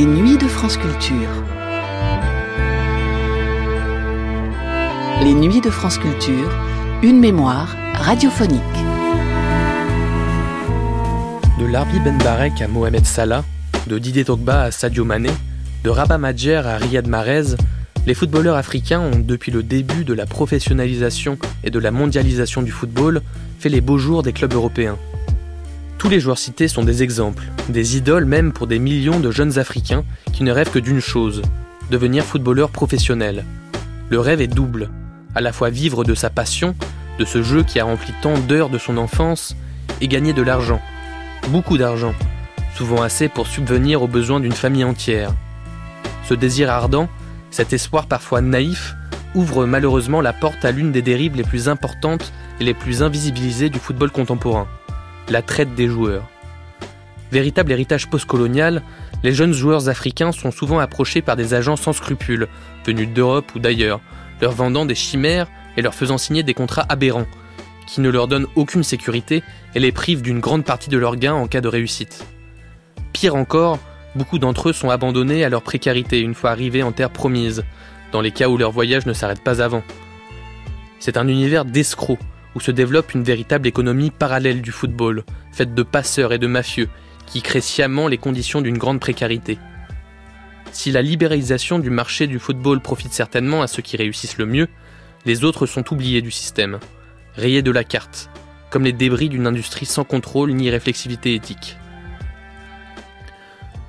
Les nuits de France Culture. Les nuits de France Culture, une mémoire radiophonique. De Larbi Ben Barek à Mohamed Salah, de Didier Togba à Sadio Mané, de Rabat Madjer à Riyad Mahrez, les footballeurs africains ont, depuis le début de la professionnalisation et de la mondialisation du football, fait les beaux jours des clubs européens. Tous les joueurs cités sont des exemples, des idoles même pour des millions de jeunes Africains qui ne rêvent que d'une chose, devenir footballeur professionnel. Le rêve est double, à la fois vivre de sa passion, de ce jeu qui a rempli tant d'heures de son enfance, et gagner de l'argent, beaucoup d'argent, souvent assez pour subvenir aux besoins d'une famille entière. Ce désir ardent, cet espoir parfois naïf, ouvre malheureusement la porte à l'une des dérives les plus importantes et les plus invisibilisées du football contemporain la traite des joueurs. Véritable héritage postcolonial, les jeunes joueurs africains sont souvent approchés par des agents sans scrupules, venus d'Europe ou d'ailleurs, leur vendant des chimères et leur faisant signer des contrats aberrants, qui ne leur donnent aucune sécurité et les privent d'une grande partie de leurs gains en cas de réussite. Pire encore, beaucoup d'entre eux sont abandonnés à leur précarité une fois arrivés en terre promise, dans les cas où leur voyage ne s'arrête pas avant. C'est un univers d'escrocs, où se développe une véritable économie parallèle du football, faite de passeurs et de mafieux, qui crée sciemment les conditions d'une grande précarité. Si la libéralisation du marché du football profite certainement à ceux qui réussissent le mieux, les autres sont oubliés du système, rayés de la carte, comme les débris d'une industrie sans contrôle ni réflexivité éthique.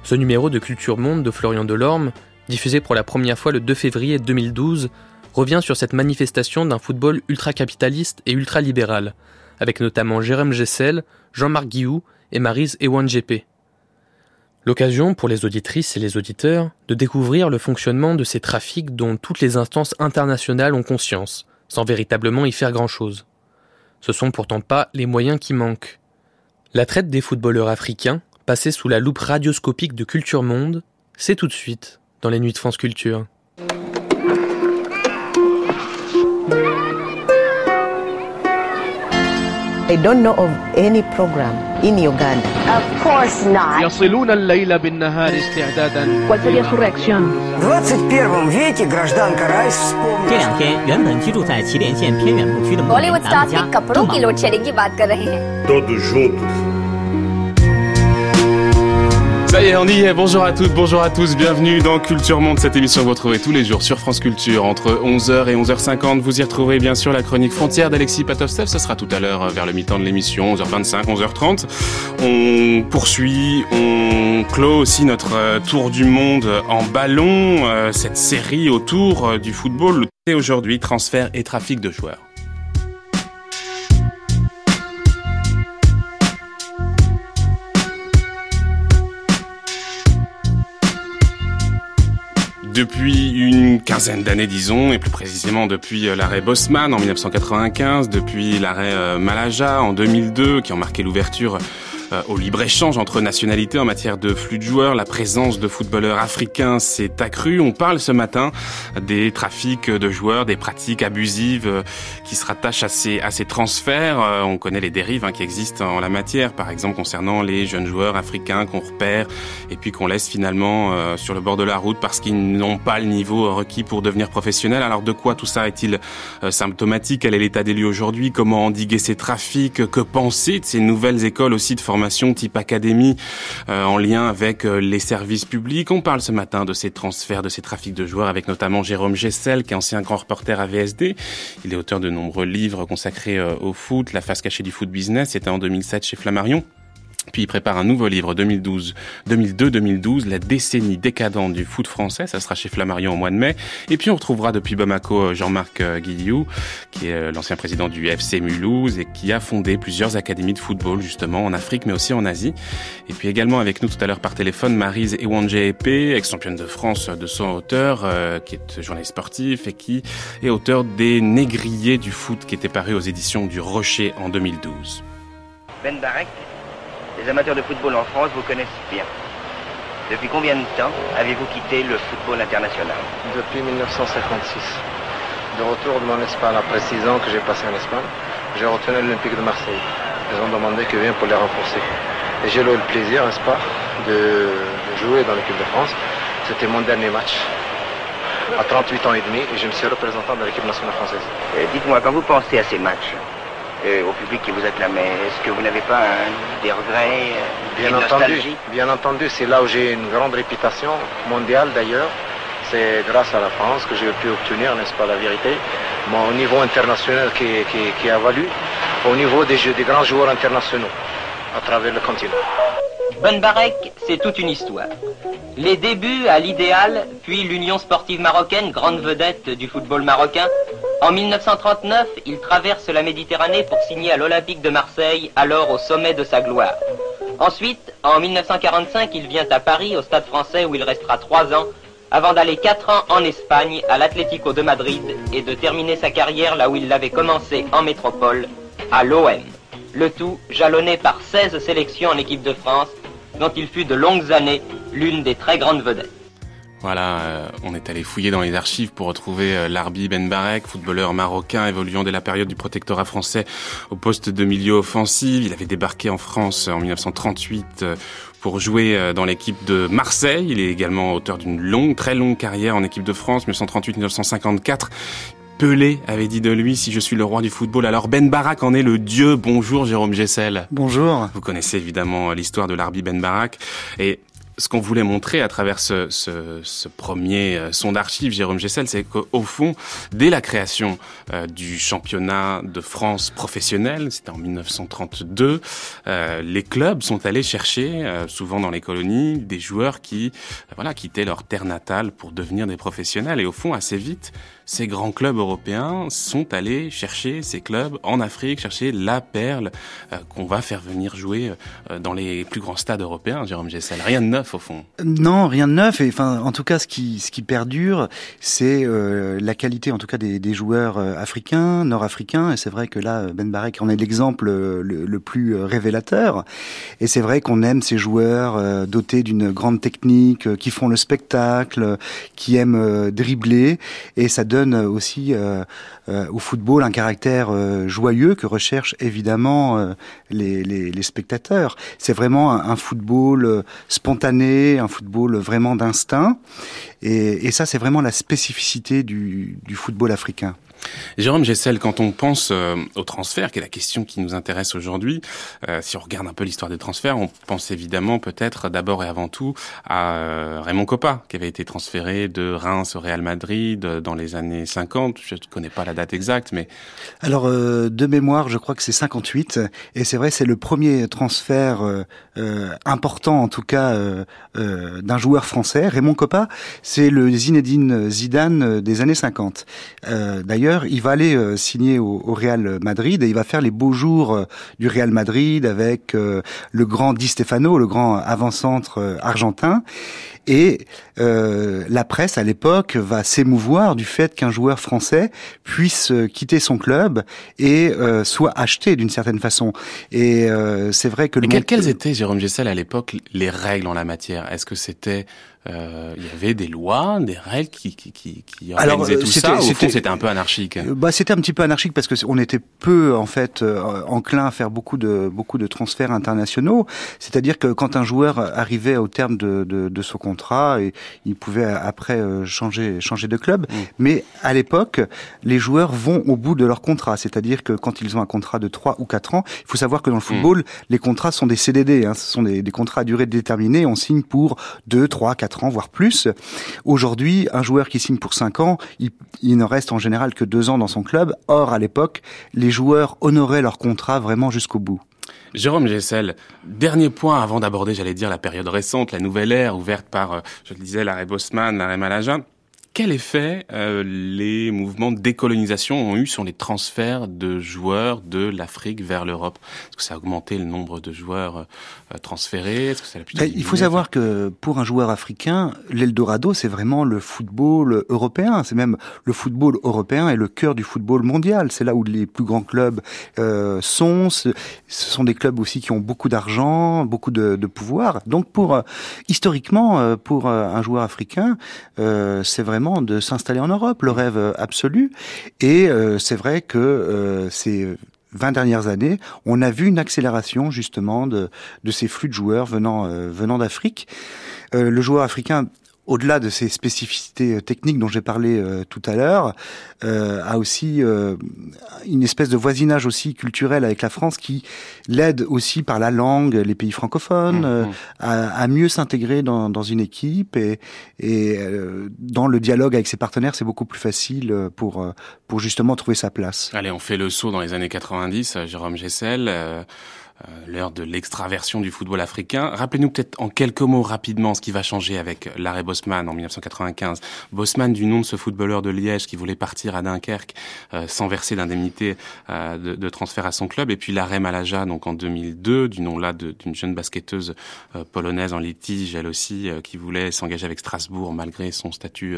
Ce numéro de Culture Monde de Florian Delorme, diffusé pour la première fois le 2 février 2012, revient sur cette manifestation d'un football ultra-capitaliste et ultra-libéral, avec notamment Jérôme Gessel, Jean-Marc Guillou et Marise Ewan-Gp. L'occasion pour les auditrices et les auditeurs de découvrir le fonctionnement de ces trafics dont toutes les instances internationales ont conscience, sans véritablement y faire grand-chose. Ce sont pourtant pas les moyens qui manquent. La traite des footballeurs africains, passée sous la loupe radioscopique de Culture Monde, c'est tout de suite dans les Nuits de France Culture. I don't know of any program in Uganda. Of course not. يصلون الليل بالنهار استعدادا ¿Cuál sería su reacción? В 21 веке гражданка Райс 这 вспомнила. 两天，原本居住在祁连县偏远牧区的牧人 बॉलीवुड 达 स्टार्स 木 भी 家 कपड़ों 中 की 马 load shedding की बात कर रहे हैं todos juntos. Ça y est, on y est. Bonjour à toutes, bonjour à tous. Bienvenue dans Culture Monde, cette émission que vous retrouvez tous les jours sur France Culture entre 11h et 11h50. Vous y retrouverez bien sûr la chronique frontière d'Alexis Patovstev. Ce sera tout à l'heure euh, vers le mi-temps de l'émission, 11h25, 11h30. On poursuit, on clôt aussi notre euh, tour du monde en ballon, euh, cette série autour du football. Et aujourd'hui, transfert et trafic de joueurs. Depuis une quinzaine d'années, disons, et plus précisément depuis euh, l'arrêt Bosman en 1995, depuis l'arrêt euh, Malaja en 2002, qui ont marqué l'ouverture euh, au libre-échange entre nationalités en matière de flux de joueurs, la présence de footballeurs africains s'est accrue. On parle ce matin des trafics de joueurs, des pratiques abusives euh, qui se rattachent à ces, à ces transferts. Euh, On connaît les dérives hein, qui existent en la matière, par exemple concernant les jeunes joueurs africains qu'on repère et puis qu'on laisse finalement euh, sur le bord de la route parce qu'ils n'ont pas le niveau requis pour devenir professionnels. Alors de quoi tout ça est-il symptomatique? Quel est l'état des lieux aujourd'hui? Comment endiguer ces trafics? Que penser de ces nouvelles écoles aussi de formation type académie euh, en lien avec euh, les services publics On parle ce matin de ces transferts, de ces trafics de joueurs avec notamment Jérôme Gessel qui est ancien grand reporter à VSD. Il est auteur de nombreux livres consacrés euh, au foot, La face cachée du foot business, c'était en 2007 chez Flammarion. Puis il prépare un nouveau livre 2012, 2002-2012, la décennie décadente du foot français. Ça sera chez Flammarion au mois de mai. Et puis on retrouvera depuis Bamako euh, Jean-Marc euh, Guillou, qui est euh, l'ancien président du FC Mulhouse et qui a fondé plusieurs académies de football justement en Afrique mais aussi en Asie. Et puis également avec nous tout à l'heure par téléphone Marise Ewanje Epé, ex-championne de France de son auteur, qui est journaliste sportif et qui est auteur des Négriers du foot qui était paru aux éditions du Rocher en 2012. Ben Barek, les amateurs de football en France vous connaissent bien. Depuis combien de temps avez-vous quitté le football international Depuis 1956. De retour de mon Espagne, après six ans que j'ai passé en Espagne, j'ai retenu l'Olympique de Marseille. Ils ont demandé que je vienne pour les renforcer. Et j'ai eu le plaisir, n'est-ce pas, de, de jouer dans l'équipe de France. C'était mon dernier match à 38 ans et demi et je me suis représentant de l'équipe nationale française. Dites-moi, quand vous pensez à ces matchs, euh, au public qui vous acclamait, est-ce que vous n'avez pas des regrets, bien une entendu, nostalgie Bien entendu, c'est là où j'ai une grande réputation mondiale d'ailleurs. C'est grâce à la France que j'ai pu obtenir, n'est-ce pas, la vérité, mon niveau international qui, qui, qui a valu au niveau des, jeux, des grands joueurs internationaux à travers le continent. Ben Barek, c'est toute une histoire. Les débuts à l'idéal, puis l'Union sportive marocaine, grande vedette du football marocain. En 1939, il traverse la Méditerranée pour signer à l'Olympique de Marseille, alors au sommet de sa gloire. Ensuite, en 1945, il vient à Paris, au Stade français, où il restera trois ans, avant d'aller quatre ans en Espagne, à l'Atlético de Madrid, et de terminer sa carrière là où il l'avait commencé en métropole, à l'OM. Le tout jalonné par 16 sélections en équipe de France, dont il fut de longues années l'une des très grandes vedettes. Voilà, euh, on est allé fouiller dans les archives pour retrouver euh, Larbi Ben Barek, footballeur marocain évoluant dès la période du protectorat français au poste de milieu offensif. Il avait débarqué en France en 1938 euh, pour jouer euh, dans l'équipe de Marseille. Il est également auteur d'une longue, très longue carrière en équipe de France, 1938-1954. Pelé avait dit de lui si je suis le roi du football, alors Ben Barak en est le dieu. Bonjour Jérôme Gessel. Bonjour. Vous connaissez évidemment l'histoire de l'Arbi Ben Barak et ce qu'on voulait montrer à travers ce, ce, ce premier euh, son d'archives, Jérôme Gessel, c'est qu'au fond, dès la création euh, du championnat de France professionnel, c'était en 1932, euh, les clubs sont allés chercher, euh, souvent dans les colonies, des joueurs qui euh, voilà, quittaient leur terre natale pour devenir des professionnels. Et au fond, assez vite, ces grands clubs européens sont allés chercher ces clubs en Afrique, chercher la perle euh, qu'on va faire venir jouer euh, dans les plus grands stades européens, Jérôme Gessel. Rien de neuf au fond. Non, rien de neuf. Et en tout cas, ce qui perdure, c'est euh, la qualité, en tout cas, des, joueurs africains, nord-africains. Et c'est vrai que là, Ben Barek en est l'exemple le, plus révélateur. Et c'est vrai qu'on aime ces joueurs dotés d'une grande technique, qui font le spectacle, qui aiment dribbler, et ça aussi euh, euh, au football un caractère euh, joyeux que recherchent évidemment euh, les, spectateurs. C'est vraiment un, football euh, spontané, un football vraiment d'instinct, et, ça c'est vraiment la spécificité du football africain. Jérôme Gessel, quand on pense euh, au transfert, qui est la question qui nous intéresse aujourd'hui, euh, si on regarde un peu l'histoire des transferts, on pense évidemment peut-être d'abord et avant tout à euh, Raymond Coppa, qui avait été transféré de Reims au Real Madrid euh, dans les années 50. Je ne connais pas la date exacte, mais... Alors, euh, de mémoire, je crois que c'est 58, et c'est vrai, c'est le premier transfert euh, important, en tout cas, d'un joueur français. Raymond Coppa, c'est le Zinedine Zidane des années 50. D'ailleurs, il va aller euh, signer au, au, Real Madrid et il va faire les beaux jours euh, du Real Madrid avec euh, le grand Di Stefano, le grand avant-centre argentin. Et euh, la presse à l'époque va s'émouvoir du fait qu'un joueur français puisse quitter son club et euh, soit acheté d'une certaine façon. Et euh, c'est vrai que le monde... quelles étaient, Jérôme Gessel, à l'époque, les règles en la matière? Est-ce que c'était euh, il y avait des lois, des règles qui, qui, qui, qui organisaient Alors, tout ça. Au fond, c'était un peu anarchique. Bah, c'était un petit peu anarchique parce que on était peu en fait euh, enclin à faire beaucoup de beaucoup de transferts internationaux. C'est-à-dire que quand un joueur arrivait au terme de, de, de son contrat, et il pouvait après euh, changer changer de club. Mmh. Mais à l'époque, les joueurs vont au bout de leur contrat. C'est-à-dire que quand ils ont un contrat de 3 ou 4 ans, il faut savoir que dans le football, mmh. les contrats sont des CDD. Hein, ce sont des, des contrats à durée déterminée. On signe pour 2, 3, 4 ans, voire plus. Aujourd'hui, un joueur qui signe pour 5 ans, il, il, ne reste en général que 2 ans dans son club. Or, à l'époque, les joueurs honoraient leur contrat vraiment jusqu'au bout. Jérôme Gessel, dernier point avant d'aborder, j'allais dire, la période récente, la nouvelle ère ouverte par, euh, je le disais, l'arrêt Bosman, l'arrêt Malaja quel effet euh, les mouvements de décolonisation ont eu sur les transferts de joueurs de l'Afrique vers l'Europe? Est-ce que ça a augmenté le nombre de joueurs euh, transférés? Est-ce que ça a ben, Il faut savoir que pour un joueur africain, l'Eldorado, c'est vraiment le football européen. C'est même le football européen est le cœur du football mondial. C'est là où les plus grands clubs euh, sont. Ce sont des clubs aussi qui ont beaucoup d'argent, beaucoup de, de, pouvoir. Donc pour euh, historiquement, pour un joueur africain, c'est vraiment de s'installer en Europe, le rêve absolu. Et euh, c'est vrai que euh, c'est 20 dernières années, on a vu une accélération justement de, de ces flux de joueurs venant, venant d'Afrique. le joueur africain au-delà de ces spécificités euh, techniques dont j'ai parlé euh, tout à l'heure, euh, a aussi une espèce de voisinage aussi culturel avec la France qui l'aide aussi par la langue, les pays francophones, mmh, mmh. à, mieux s'intégrer dans, dans, une équipe et, et dans le dialogue avec ses partenaires, c'est beaucoup plus facile pour pour justement trouver sa place. Allez, on fait le saut dans les années 90, Jérôme Gessel. Euh, l'heure de l'extraversion du football africain. Rappelez-nous peut-être en quelques mots rapidement ce qui va changer avec l'arrêt Bosman en 1995. Bosman, du nom de ce footballeur de Liège qui voulait partir à Dunkerque euh, sans verser d'indemnité euh, de, de, transfert à son club, et puis l'arrêt Malaja donc en 2002, du nom là d'une jeune basketteuse polonaise en litige, elle aussi, qui voulait s'engager avec Strasbourg malgré son statut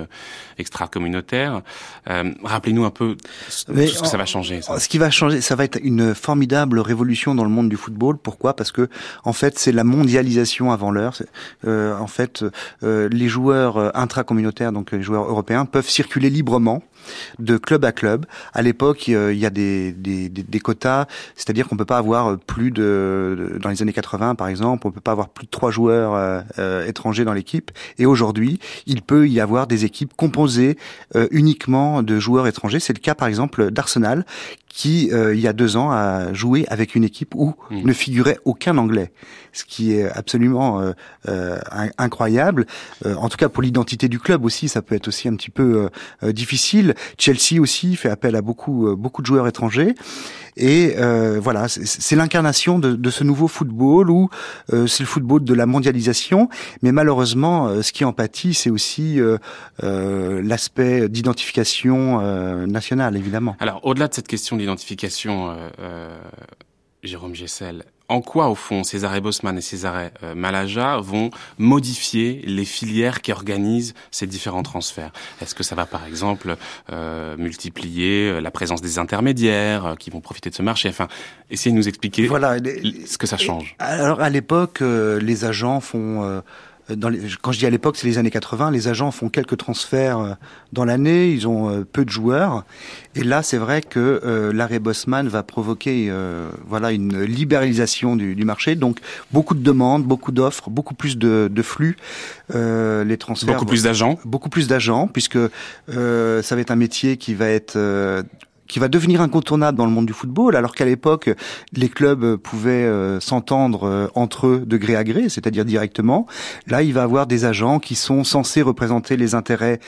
extra-communautaire. Rappelez-nous un peu ce que ça va changer. Ce qui va changer, ça va être une formidable révolution dans le monde du football pourquoi? Parce que en fait, c'est la mondialisation avant l'heure. Euh, en fait, euh, les joueurs euh, intracommunautaires, donc les joueurs européens, peuvent circuler librement de club à club. À l'époque, il y a des, des, des quotas, c'est-à-dire qu'on peut pas avoir plus de, dans les années 80 par exemple, on peut pas avoir plus de trois joueurs étrangers dans l'équipe. Et aujourd'hui, il peut y avoir des équipes composées uniquement de joueurs étrangers. C'est le cas par exemple d'Arsenal, qui, euh, il y a deux ans, a joué avec une équipe où mmh. ne figurait aucun Anglais, ce qui est absolument euh, euh incroyable. Euh, en tout cas, pour l'identité du club aussi, ça peut être aussi un petit peu difficile. Chelsea aussi fait appel à beaucoup, beaucoup de joueurs étrangers. Et euh, voilà, c'est l'incarnation de, ce nouveau football où euh, c'est le football de la mondialisation. Mais malheureusement, euh, ce qui en pâtit, c'est aussi l'aspect d'identification nationale, évidemment. Alors, au-delà de cette question d'identification, Jérôme Gessel, en quoi, au fond, César Bosman et César euh, Malaja vont modifier les filières qui organisent ces différents transferts? Est-ce que ça va, par exemple, euh, multiplier euh, la présence des intermédiaires qui vont profiter de ce marché? Enfin, essayez de nous expliquer voilà, ce que ça change. Alors, à l'époque, les agents font dans quand je dis à l'époque, c'est les années 80, les agents font quelques transferts euh, dans l'année, ils ont euh, peu de joueurs. Et là, c'est vrai que euh, l'arrêt Bosman va provoquer voilà une libéralisation du, du, marché, donc beaucoup de demandes, beaucoup d'offres, beaucoup plus de, de flux. les transferts. Beaucoup plus d'agents. Beaucoup plus d'agents, puisque ça va être un métier qui va être qui va devenir incontournable dans le monde du football, alors qu'à l'époque, les clubs pouvaient euh, s'entendre euh, entre eux de gré à gré, c'est-à-dire directement. Là, il va avoir des agents qui sont censés représenter les intérêts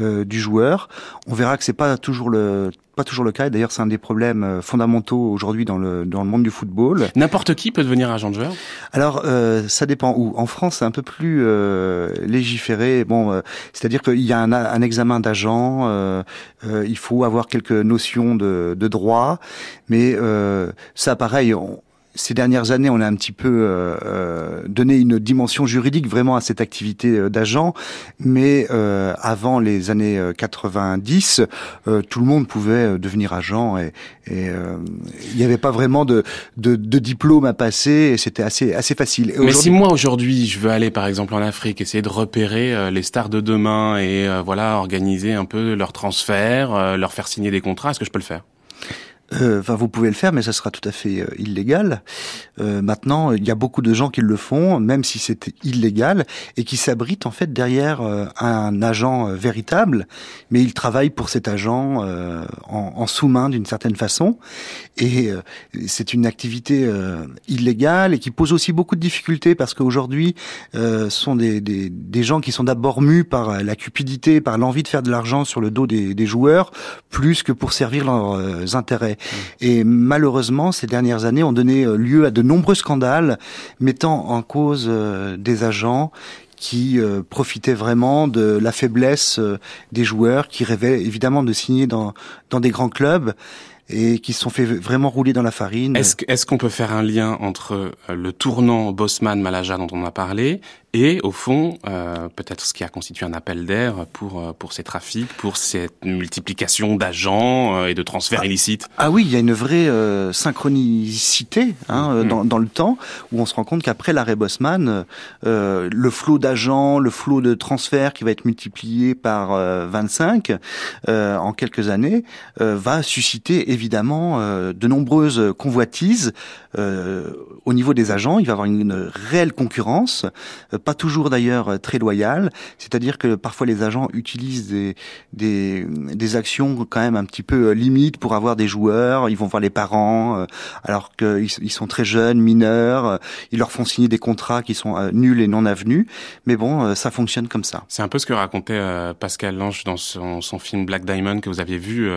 euh, du joueur. On verra que c'est pas toujours le pas toujours le cas. D'ailleurs, c'est un des problèmes euh, fondamentaux aujourd'hui dans le dans le monde du football. N'importe qui peut devenir agent de joueur? Alors, euh, ça dépend où. En France, c'est un peu plus euh, légiféré. Bon, euh, c'est-à-dire qu'il y a un, un examen d'agent. Euh, il faut avoir quelques notions de, de droit, mais ça, pareil. On, ces dernières années, on a un petit peu euh, euh, donné une dimension juridique vraiment à cette activité euh, d'agent, mais euh, avant les années 90, tout le monde pouvait devenir agent et, et il n'y avait pas vraiment de, de, de, diplôme à passer et c'était assez assez facile. mais si moi aujourd'hui je veux aller par exemple en Afrique, essayer de repérer les stars de demain et voilà organiser un peu leur transfert, leur faire signer des contrats, est-ce que je peux le faire? euh, enfin, vous pouvez le faire, mais ça sera tout à fait euh, illégal. Euh, maintenant, il y a beaucoup de gens qui le font, même si c'est illégal, et qui s'abritent en fait derrière un agent véritable, mais ils travaillent pour cet agent en, en sous-main d'une certaine façon. Et c'est une activité illégale et qui pose aussi beaucoup de difficultés parce qu'aujourd'hui, ce sont des, des, des, gens qui sont d'abord mus par la cupidité, par l'envie de faire de l'argent sur le dos des, des joueurs, plus que pour servir leurs intérêts. Et malheureusement, ces dernières années ont donné euh, lieu à de nombreux scandales mettant en cause euh, des agents qui euh, profitaient vraiment de la faiblesse des joueurs, qui rêvaient évidemment de signer dans, dans des grands clubs et qui se sont fait vraiment rouler dans la farine. Est-ce qu'on peut faire un lien entre le tournant Bosman-Malaja dont on a parlé et au fond, euh, peut-être ce qui a constitué un appel d'air pour euh, pour ces trafics, pour cette multiplication d'agents euh, et de transferts ah, illicites. Ah oui, il y a une vraie euh, synchronicité hein, mm. dans, dans, le temps où on se rend compte qu'après l'arrêt Bosman, euh, le flot d'agents, le flot de transferts qui va être multiplié par 25 en quelques années va susciter évidemment de nombreuses convoitises au niveau des agents. Il va y avoir une, une réelle concurrence pas toujours d'ailleurs euh, très loyal. C'est-à-dire que parfois les agents utilisent des, des, des actions quand même un petit peu euh, limites pour avoir des joueurs. Ils vont voir les parents euh, alors qu'ils ils sont très jeunes, mineurs. Ils leur font signer des contrats qui sont nuls et non avenus. Mais bon, ça fonctionne comme ça. C'est un peu ce que racontait Pascal Lange dans son, son, film Black Diamond que vous aviez vu,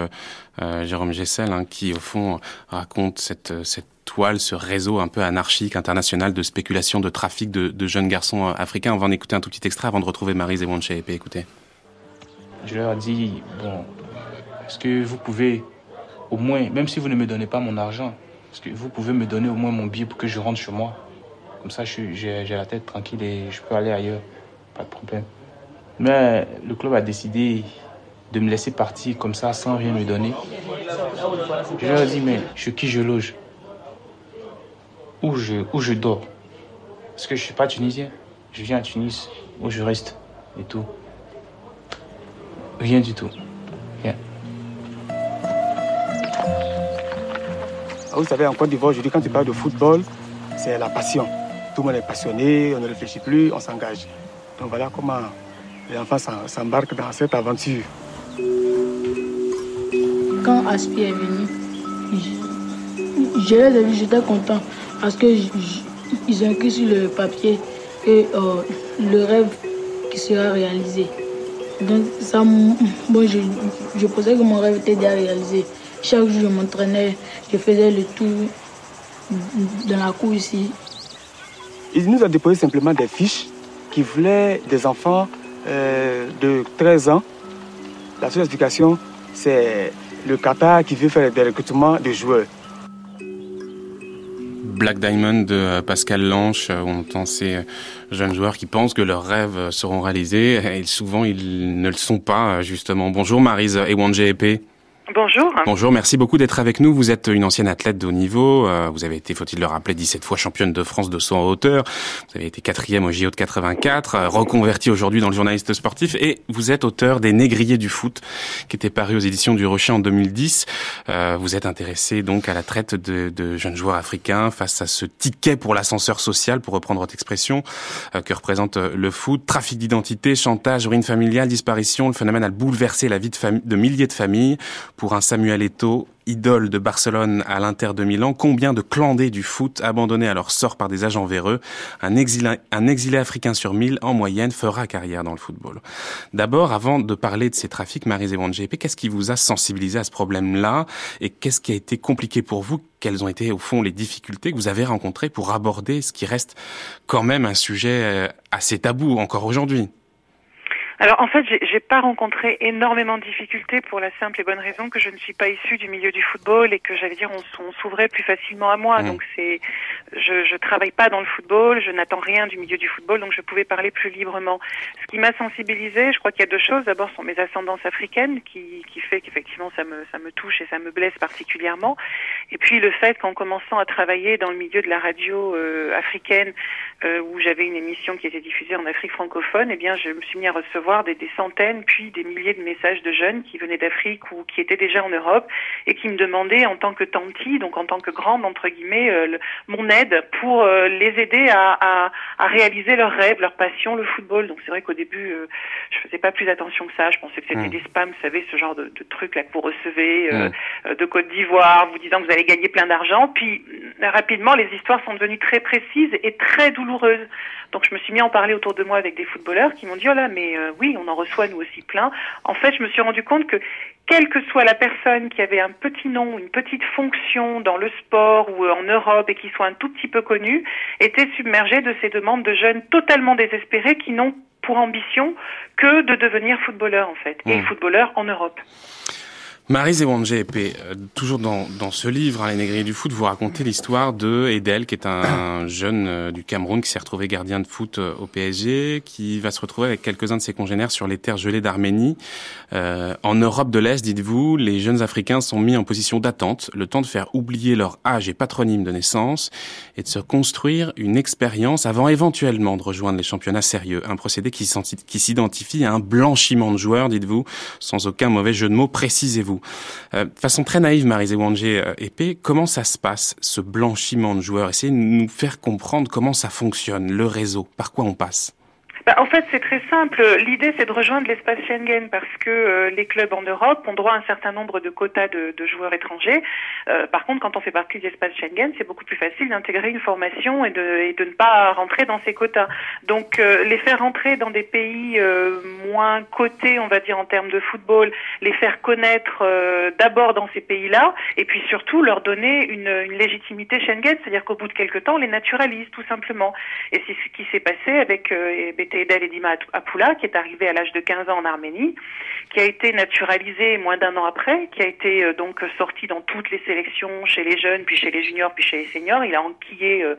Jérôme Gessel, hein, qui au fond raconte cette, cette toile, ce réseau un peu anarchique, international de spéculation, de trafic de, de jeunes garçons euh, africains. On va en écouter un tout petit extrait avant de retrouver Marie Zewonche écoutez. Je leur ai dit, bon, est-ce que vous pouvez, au moins, même si vous ne me donnez pas mon argent, est-ce que vous pouvez me donner au moins mon billet pour que je rentre chez moi? Comme ça, j'ai la tête tranquille et je peux aller ailleurs, pas de problème. Mais le club a décidé de me laisser partir comme ça sans rien me donner. Je leur ai dit, mais chez qui je loge? Où je, où je dors? Parce que je suis pas tunisien. Je viens à Tunis, où je reste et tout. Rien du tout. Rien. Ah, vous savez, en Côte d'Ivoire, je dis quand tu parles de football, c'est la passion. Tout le monde est passionné, on ne réfléchit plus, on s'engage. Donc voilà comment les enfants s'embarquent dans cette aventure. Quand Aspi est venu, j'étais content parce qu'ils ont écrit sur le papier que euh, le rêve qui sera réalisé. Donc ça, bon, je, je pensais que mon rêve était déjà réalisé. Chaque jour, je m'entraînais, je faisais le tour dans la cour ici. Il nous a déposé simplement des fiches qui voulaient des enfants euh, de 13 ans. La seule explication, c'est le Qatar qui veut faire des recrutements de joueurs. Black Diamond de euh, Pascal Lanche, euh, où on entend ces euh, jeunes joueurs qui pensent que leurs rêves seront réalisés et souvent ils ne le sont pas justement. Bonjour Marise Ewanje Epé. Bonjour. Bonjour, merci beaucoup d'être avec nous. Vous êtes une ancienne athlète de haut niveau. Euh, vous avez été, faut-il le rappeler, 17 fois championne de France de saut en hauteur. Vous avez été quatrième au JO de 84, euh, reconverti aujourd'hui dans le journaliste sportif. Et vous êtes auteur des Négriers du foot, qui était paru aux éditions du Rocher en 2010. Euh, vous êtes intéressé donc à la traite de, de, jeunes joueurs africains face à ce ticket pour l'ascenseur social, pour reprendre votre expression, que représente le foot. Trafic d'identité, chantage, ruine familiale, disparition. Le phénomène a bouleversé la vie de, de milliers de familles pour un Samuel Eto'o, idole de Barcelone à l'Inter de Milan, combien de clandés du foot abandonnés à leur sort par des agents véreux, un exilé, un exilé africain sur mille en moyenne fera carrière dans le football. D'abord, avant de parler de ces trafics, Marie GP, qu'est-ce qui vous a sensibilisé à ce problème-là? Et qu'est-ce qui a été compliqué pour vous? Quelles ont été au fond les difficultés que vous avez rencontrées pour aborder ce qui reste quand même un sujet euh, assez tabou encore aujourd'hui? Alors en fait, j'ai pas rencontré énormément de difficultés pour la simple et bonne raison que je ne suis pas issue du milieu du football et que j'allais dire on, on s'ouvrait plus facilement à moi. Mmh. Donc c'est, je, je travaille pas dans le football, je n'attends rien du milieu du football, donc je pouvais parler plus librement. Ce qui m'a sensibilisée, je crois qu'il y a deux choses. D'abord, sont mes ascendances africaines qui, qui fait qu'effectivement ça me ça me touche et ça me blesse particulièrement. Et puis le fait qu'en commençant à travailler dans le milieu de la radio euh, africaine, euh, où j'avais une émission qui était diffusée en Afrique francophone, eh bien je me suis mis à recevoir des, centaines, puis des milliers de messages de jeunes qui venaient d'Afrique ou qui étaient déjà en Europe et qui me demandaient en tant que tanti, donc en tant que grande entre guillemets, euh, mon aide pour euh, les aider à, à, réaliser leurs rêves, leur passion, le football. Donc c'est vrai qu'au début, euh, je faisais pas plus attention que ça. Je pensais que c'était mmh. des spams, vous savez, ce genre de, de trucs là que vous recevez mmh. de Côte d'Ivoire, vous disant que vous allez gagner plein d'argent. Puis rapidement, les histoires sont devenues très précises et très douloureuses. Donc je me suis mis à en parler autour de moi avec des footballeurs qui m'ont dit oh là mais oui, on en reçoit nous aussi plein. En fait, je me suis rendu compte que quelle que soit la personne qui avait un petit nom, une petite fonction dans le sport ou en Europe et qui soit un tout petit peu connue, était submergée de ces demandes de jeunes totalement désespérés qui n'ont pour ambition que de devenir footballeur en fait, et mmh. footballeur en Europe. Marie Zewanje euh, toujours dans, ce livre, hein, Les Négriers du foot, vous racontez l'histoire de Edel, qui est un, jeune euh, du Cameroun qui s'est retrouvé gardien de foot euh, au PSG, qui va se retrouver avec quelques-uns de ses congénères sur les terres gelées d'Arménie. en Europe de l'Est, dites-vous, les jeunes Africains sont mis en position d'attente, le temps de faire oublier leur âge et patronyme de naissance, et de se construire une expérience avant éventuellement de rejoindre les championnats sérieux. Un procédé qui s'identifie à un blanchiment de joueurs, dites-vous, sans aucun mauvais jeu de mots, précisez-vous. Euh, façon très naïve, Marie Zewanje euh, Épée, comment ça se passe, ce blanchiment de joueurs? Essayez de nous faire comprendre comment ça fonctionne, le réseau, par quoi on passe? Bah, en fait, c'est très simple. L'idée, c'est de rejoindre l'espace Schengen parce que euh, les clubs en Europe ont droit à un certain nombre de quotas de, de joueurs étrangers. Euh, par contre, quand on fait partie de l'espace Schengen, c'est beaucoup plus facile d'intégrer une formation et de, et de ne pas rentrer dans ces quotas. Donc, euh, les faire rentrer dans des pays moins cotés, on va dire, en termes de football, les faire connaître d'abord dans ces pays-là, et puis surtout leur donner une, une légitimité Schengen, c'est-à-dire qu'au bout de quelques temps, on les naturalise tout simplement. Et c'est ce qui s'est passé avec BT Edel Edima Apula, qui est arrivé à l'âge de 15 ans en Arménie, qui a été naturalisé moins d'un an après, qui a été euh, donc sorti dans toutes les sélections chez les jeunes, puis chez les juniors, puis chez les seniors. Il a enquillé euh,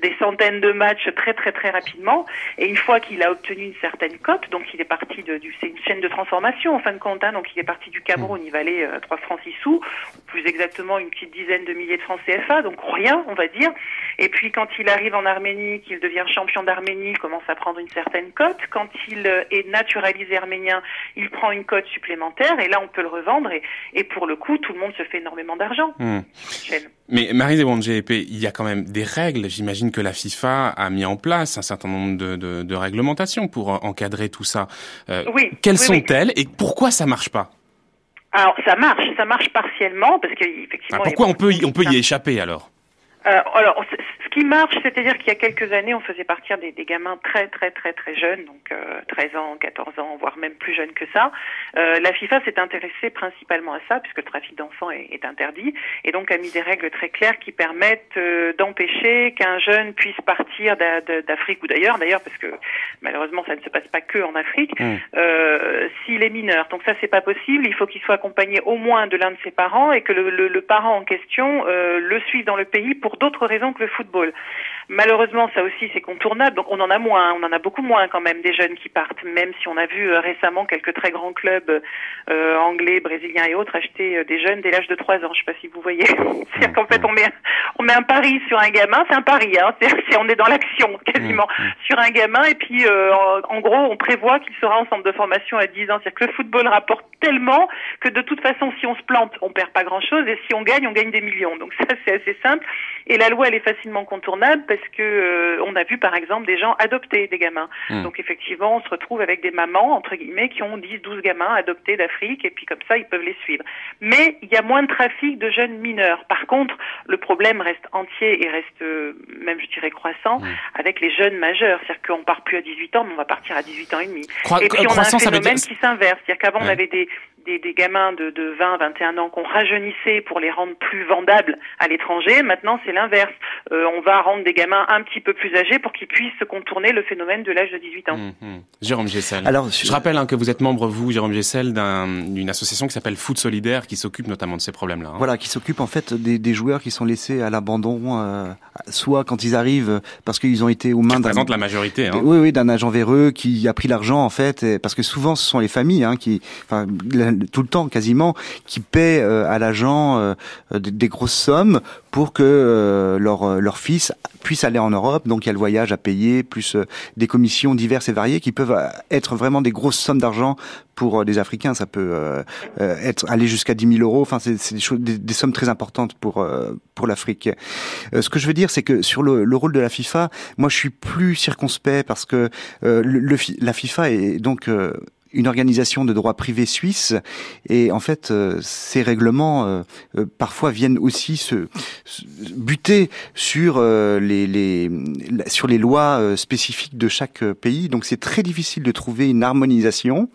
des centaines de matchs très très très rapidement. Et une fois qu'il a obtenu une certaine cote, donc il est parti de, du, c'est une chaîne de transformation en fin de compte, hein, donc il est parti du Cameroun, il valait euh, 3 francs 6 sous, plus exactement une petite dizaine de milliers de francs CFA, donc rien on va dire. Et puis quand il arrive en Arménie, qu'il devient champion d'Arménie, il commence à prendre une certaine cote. Quand il euh, est naturalisé arménien, il prend une cote supplémentaire et là on peut le revendre et, et pour le coup tout le monde se fait énormément d'argent. Hmm. Mais Marie Zewanje il y a quand même des règles. J'imagine que la FIFA a mis en place un certain nombre de, de, de réglementations pour encadrer tout ça. Euh, oui. Quelles oui, sont-elles et pourquoi ça marche pas? Alors ça marche, ça marche partiellement parce qu'effectivement. Ah, pourquoi on peut y, on peut y échapper alors? Euh, alors, qui marche, c'est-à-dire qu'il y a quelques années, on faisait partir des, des gamins très très très très jeunes, donc euh, 13 ans, 14 ans, voire même plus jeunes que ça. Euh, la FIFA s'est intéressée principalement à ça, puisque le trafic d'enfants est, est, interdit, et donc a mis des règles très claires qui permettent euh, d'empêcher qu'un jeune puisse partir d'Afrique ou d'ailleurs, d'ailleurs, parce que malheureusement ça ne se passe pas que en Afrique, mmh. Euh, s'il est mineur. Donc ça, c'est pas possible. Il faut qu'il soit accompagné au moins de l'un de ses parents et que le, le, le parent en question euh, le suive dans le pays pour d'autres raisons que le football. Malheureusement, ça aussi c'est contournable. Donc on en a moins, on en a beaucoup moins quand même des jeunes qui partent. Même si on a vu euh, récemment quelques très grands clubs euh, anglais, brésiliens et autres acheter euh, des jeunes dès l'âge de 3 ans. Je sais pas si vous voyez. C'est-à-dire qu'en fait on met on met un pari sur un gamin. C'est un pari, hein. C'est on est dans l'action quasiment mmh. sur un gamin et puis euh, en, en, gros on prévoit qu'il sera en centre de formation à 10 ans. C'est-à-dire que le football rapporte tellement que de toute façon si on se plante on perd pas grand-chose et si on gagne on gagne des millions. Donc ça c'est assez simple et la loi elle est facilement contournable parce que euh, on a vu par exemple des gens adopter des gamins. Mmh. Donc effectivement, on se retrouve avec des mamans entre guillemets qui ont 10 12 gamins adoptés d'Afrique et puis comme ça ils peuvent les suivre. Mais il y a moins de trafic de jeunes mineurs. Par contre, le problème reste entier et reste euh, même je dirais croissant mmh. avec les jeunes majeurs, c'est-à-dire qu'on part plus à 18 ans mais on va partir à 18 ans et demi. Et puis on a un phénomène dire... qui s'inverse, c'est-à-dire qu'avant ouais. on avait des des, des, gamins de, de 20, 21 ans qu'on rajeunissait pour les rendre plus vendables à l'étranger. Maintenant, c'est l'inverse. Euh, on va rendre des gamins un petit peu plus âgés pour qu'ils puissent contourner le phénomène de l'âge de 18 ans. Mmh, mmh. Jérôme Gessel. Alors, je, je rappelle hein, que vous êtes membre, vous, Jérôme Gessel, d'une un, association qui s'appelle Foot Solidaire, qui s'occupe notamment de ces problèmes-là. Hein. Voilà, qui s'occupe en fait des, des, joueurs qui sont laissés à l'abandon, euh, soit quand ils arrivent parce qu'ils ont été aux mains d'un... la majorité. Hein. Oui, oui, d'un agent véreux qui a pris l'argent en fait, et, parce que souvent ce sont les familles hein, qui, enfin, tout le temps quasiment qui paient euh, à l'agent euh, des, des, grosses sommes pour que euh, leur, leur fils puisse aller en Europe. Donc il y a le voyage à payer, plus des commissions diverses et variées qui peuvent être vraiment des grosses sommes d'argent pour des Africains. Ça peut être aller jusqu'à 10 000 euros. Enfin, c'est des, des, des, sommes très importantes pour pour l'Afrique. ce que je veux dire, c'est que sur le, le, rôle de la FIFA, moi je suis plus circonspect parce que le, le, la FIFA est donc une organisation de droit privé suisse. Et en fait euh, ces règlements euh, euh, parfois viennent aussi se, buter sur euh, les, les, sur les lois euh, spécifiques de chaque pays. Donc c'est très difficile de trouver une harmonisation.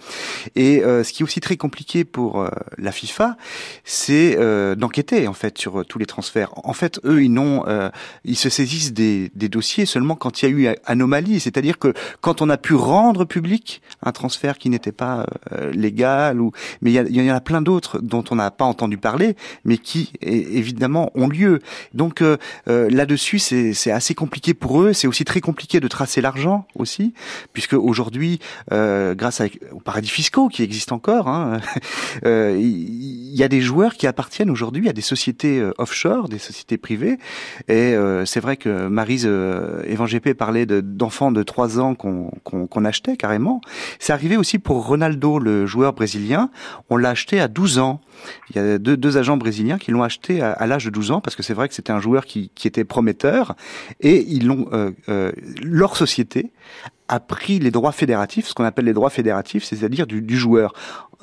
Et euh, ce qui est aussi très compliqué pour la FIFA c'est d'enquêter en fait sur tous les transferts. En fait eux ils n'ont ils se saisissent des, des dossiers seulement quand il y a eu anomalie. C'est-à-dire que quand on a pu rendre public un transfert qui n'était n'était pas légal, ou mais il y, en a plein d'autres dont on n'a pas entendu parler, mais qui évidemment ont lieu. Donc là-dessus, c'est assez compliqué pour eux. C'est aussi très compliqué de tracer l'argent aussi, puisque aujourd'hui, grâce aux paradis fiscaux qui existent encore, hein, il y a des joueurs qui appartiennent aujourd'hui à des sociétés offshore, des sociétés privées, et c'est vrai que Marise euh, Evan GP parlait d'enfants de, 3 ans qu'on achetait carrément. C'est arrivé aussi pour Ronaldo, le joueur brésilien. On l'a acheté à 12 ans. Il y a deux, agents brésiliens qui l'ont acheté à, l'âge de 12 ans parce que c'est vrai que c'était un joueur qui, était prometteur et ils l'ont euh, euh, leur société a pris les droits fédératifs, ce qu'on appelle les droits fédératifs, c'est-à-dire du, joueur.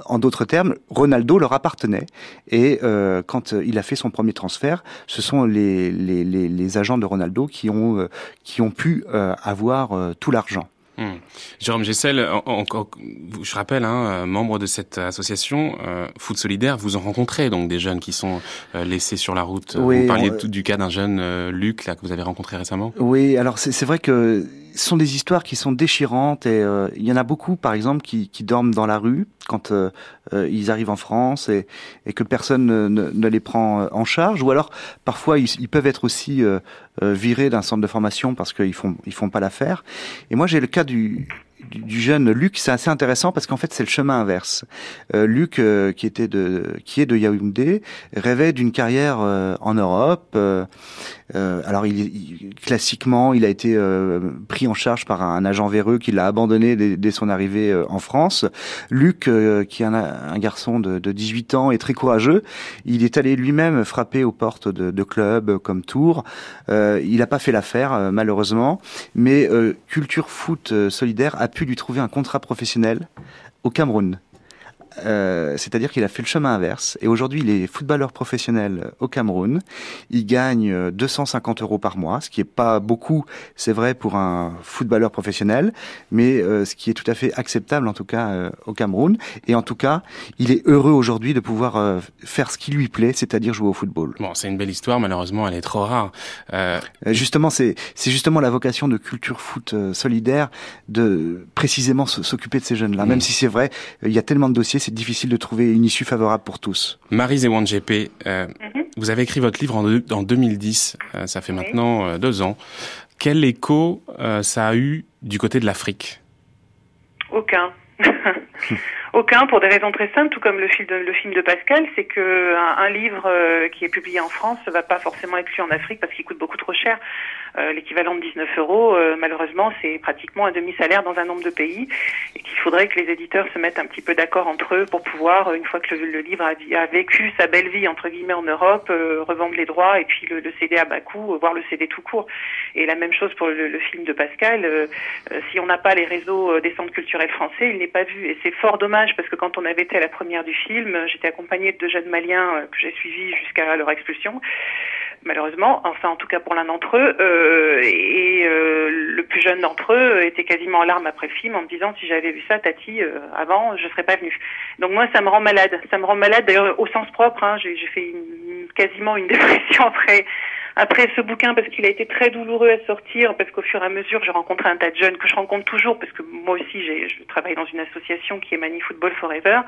En d'autres termes, Ronaldo leur appartenait. Et euh, quand il a fait son premier transfert, ce sont les, agents de Ronaldo qui ont, euh, pu avoir tout l'argent. Hmm. Jérôme Gessel, je rappelle, hein, euh, membre de cette association euh, Foot Solidaire, vous en rencontrez donc des jeunes qui sont euh, laissés sur la route. vous parliez tout du cas d'un jeune Luc là que vous avez rencontré récemment. Oui, alors c'est vrai que ce sont des histoires qui sont déchirantes et il y en a beaucoup, par exemple, qui, qui dorment dans la rue quand ils arrivent en France et, et que personne ne, ne, les prend en charge, ou alors parfois ils, ils peuvent être aussi virés d'un centre de formation parce qu'ils font ils font pas l'affaire. Et moi j'ai le cas du, du, jeune Luc, c'est assez intéressant parce qu'en fait c'est le chemin inverse. Euh, Luc, euh, qui était de, qui est de Yaoundé, rêvait d'une carrière euh, en Europe. Euh, alors classiquement, il a été pris en charge par un, agent véreux qui l'a abandonné dès, son arrivée en France. Luc, qui est un, un garçon de, de, 18 ans et très courageux, il est allé lui-même frapper aux portes de, de clubs comme Tours. il n'a pas fait l'affaire malheureusement, mais Culture Foot Solidaire a pu lui trouver un contrat professionnel au Cameroun. Euh, c'est-à-dire qu'il a fait le chemin inverse. Et aujourd'hui, il est footballeur professionnel au Cameroun. Il gagne 250 euh, euros par mois, ce qui est pas beaucoup, c'est vrai, pour un footballeur professionnel, mais euh, ce qui est tout à fait acceptable, en tout cas, au Cameroun. Et en tout cas, il est heureux aujourd'hui de pouvoir faire ce qui lui plaît, c'est-à-dire jouer au football. Bon, c'est une belle histoire, malheureusement, elle est trop rare. Justement, c'est justement la vocation de culture foot solidaire de précisément s'occuper de ces jeunes-là. Même si c'est vrai, il y a tellement de dossiers c'est difficile de trouver une issue favorable pour tous. Marie Zewan GP, euh, mhm. vous avez écrit votre livre en, 2010, euh, ça fait maintenant euh, deux ans. Quel écho ça a eu du côté de l'Afrique? Aucun. Aucun, pour des raisons très simples, tout comme le film de, le film de Pascal, c'est que un, livre qui est publié en France ne va pas forcément être lu en Afrique parce qu'il coûte beaucoup trop cher. Euh, l'équivalent de 19 euros, euh, malheureusement, c'est pratiquement un demi-salaire dans un nombre de pays et qu'il faudrait que les éditeurs se mettent un petit peu d'accord entre eux pour pouvoir, une fois que le, livre a, vécu sa belle vie, entre guillemets, en Europe, euh, revendre les droits et puis le, le, CD à bas coût, voire le CD tout court. Et la même chose pour le, le film de Pascal. si on n'a pas les réseaux des centres culturels français, il n'est pas vu. Et c'est fort dommage parce que quand on avait été à la première du film, j'étais accompagnée de deux jeunes Maliens que j'ai suivis jusqu'à leur expulsion malheureusement, enfin en tout cas pour l'un d'entre eux, euh, et euh, le plus jeune d'entre eux était quasiment en larmes après le film en me disant si j'avais vu ça, Tati, euh, avant, je serais pas venue. Donc moi, ça me rend malade, ça me rend malade. D'ailleurs, au sens propre, hein, j'ai fait quasiment une dépression après après ce bouquin parce qu'il a été très douloureux à sortir parce qu'au fur et à mesure, j'ai rencontré un tas de jeunes que je rencontre toujours parce que moi aussi, je travaille dans une association qui est Mani Football Forever.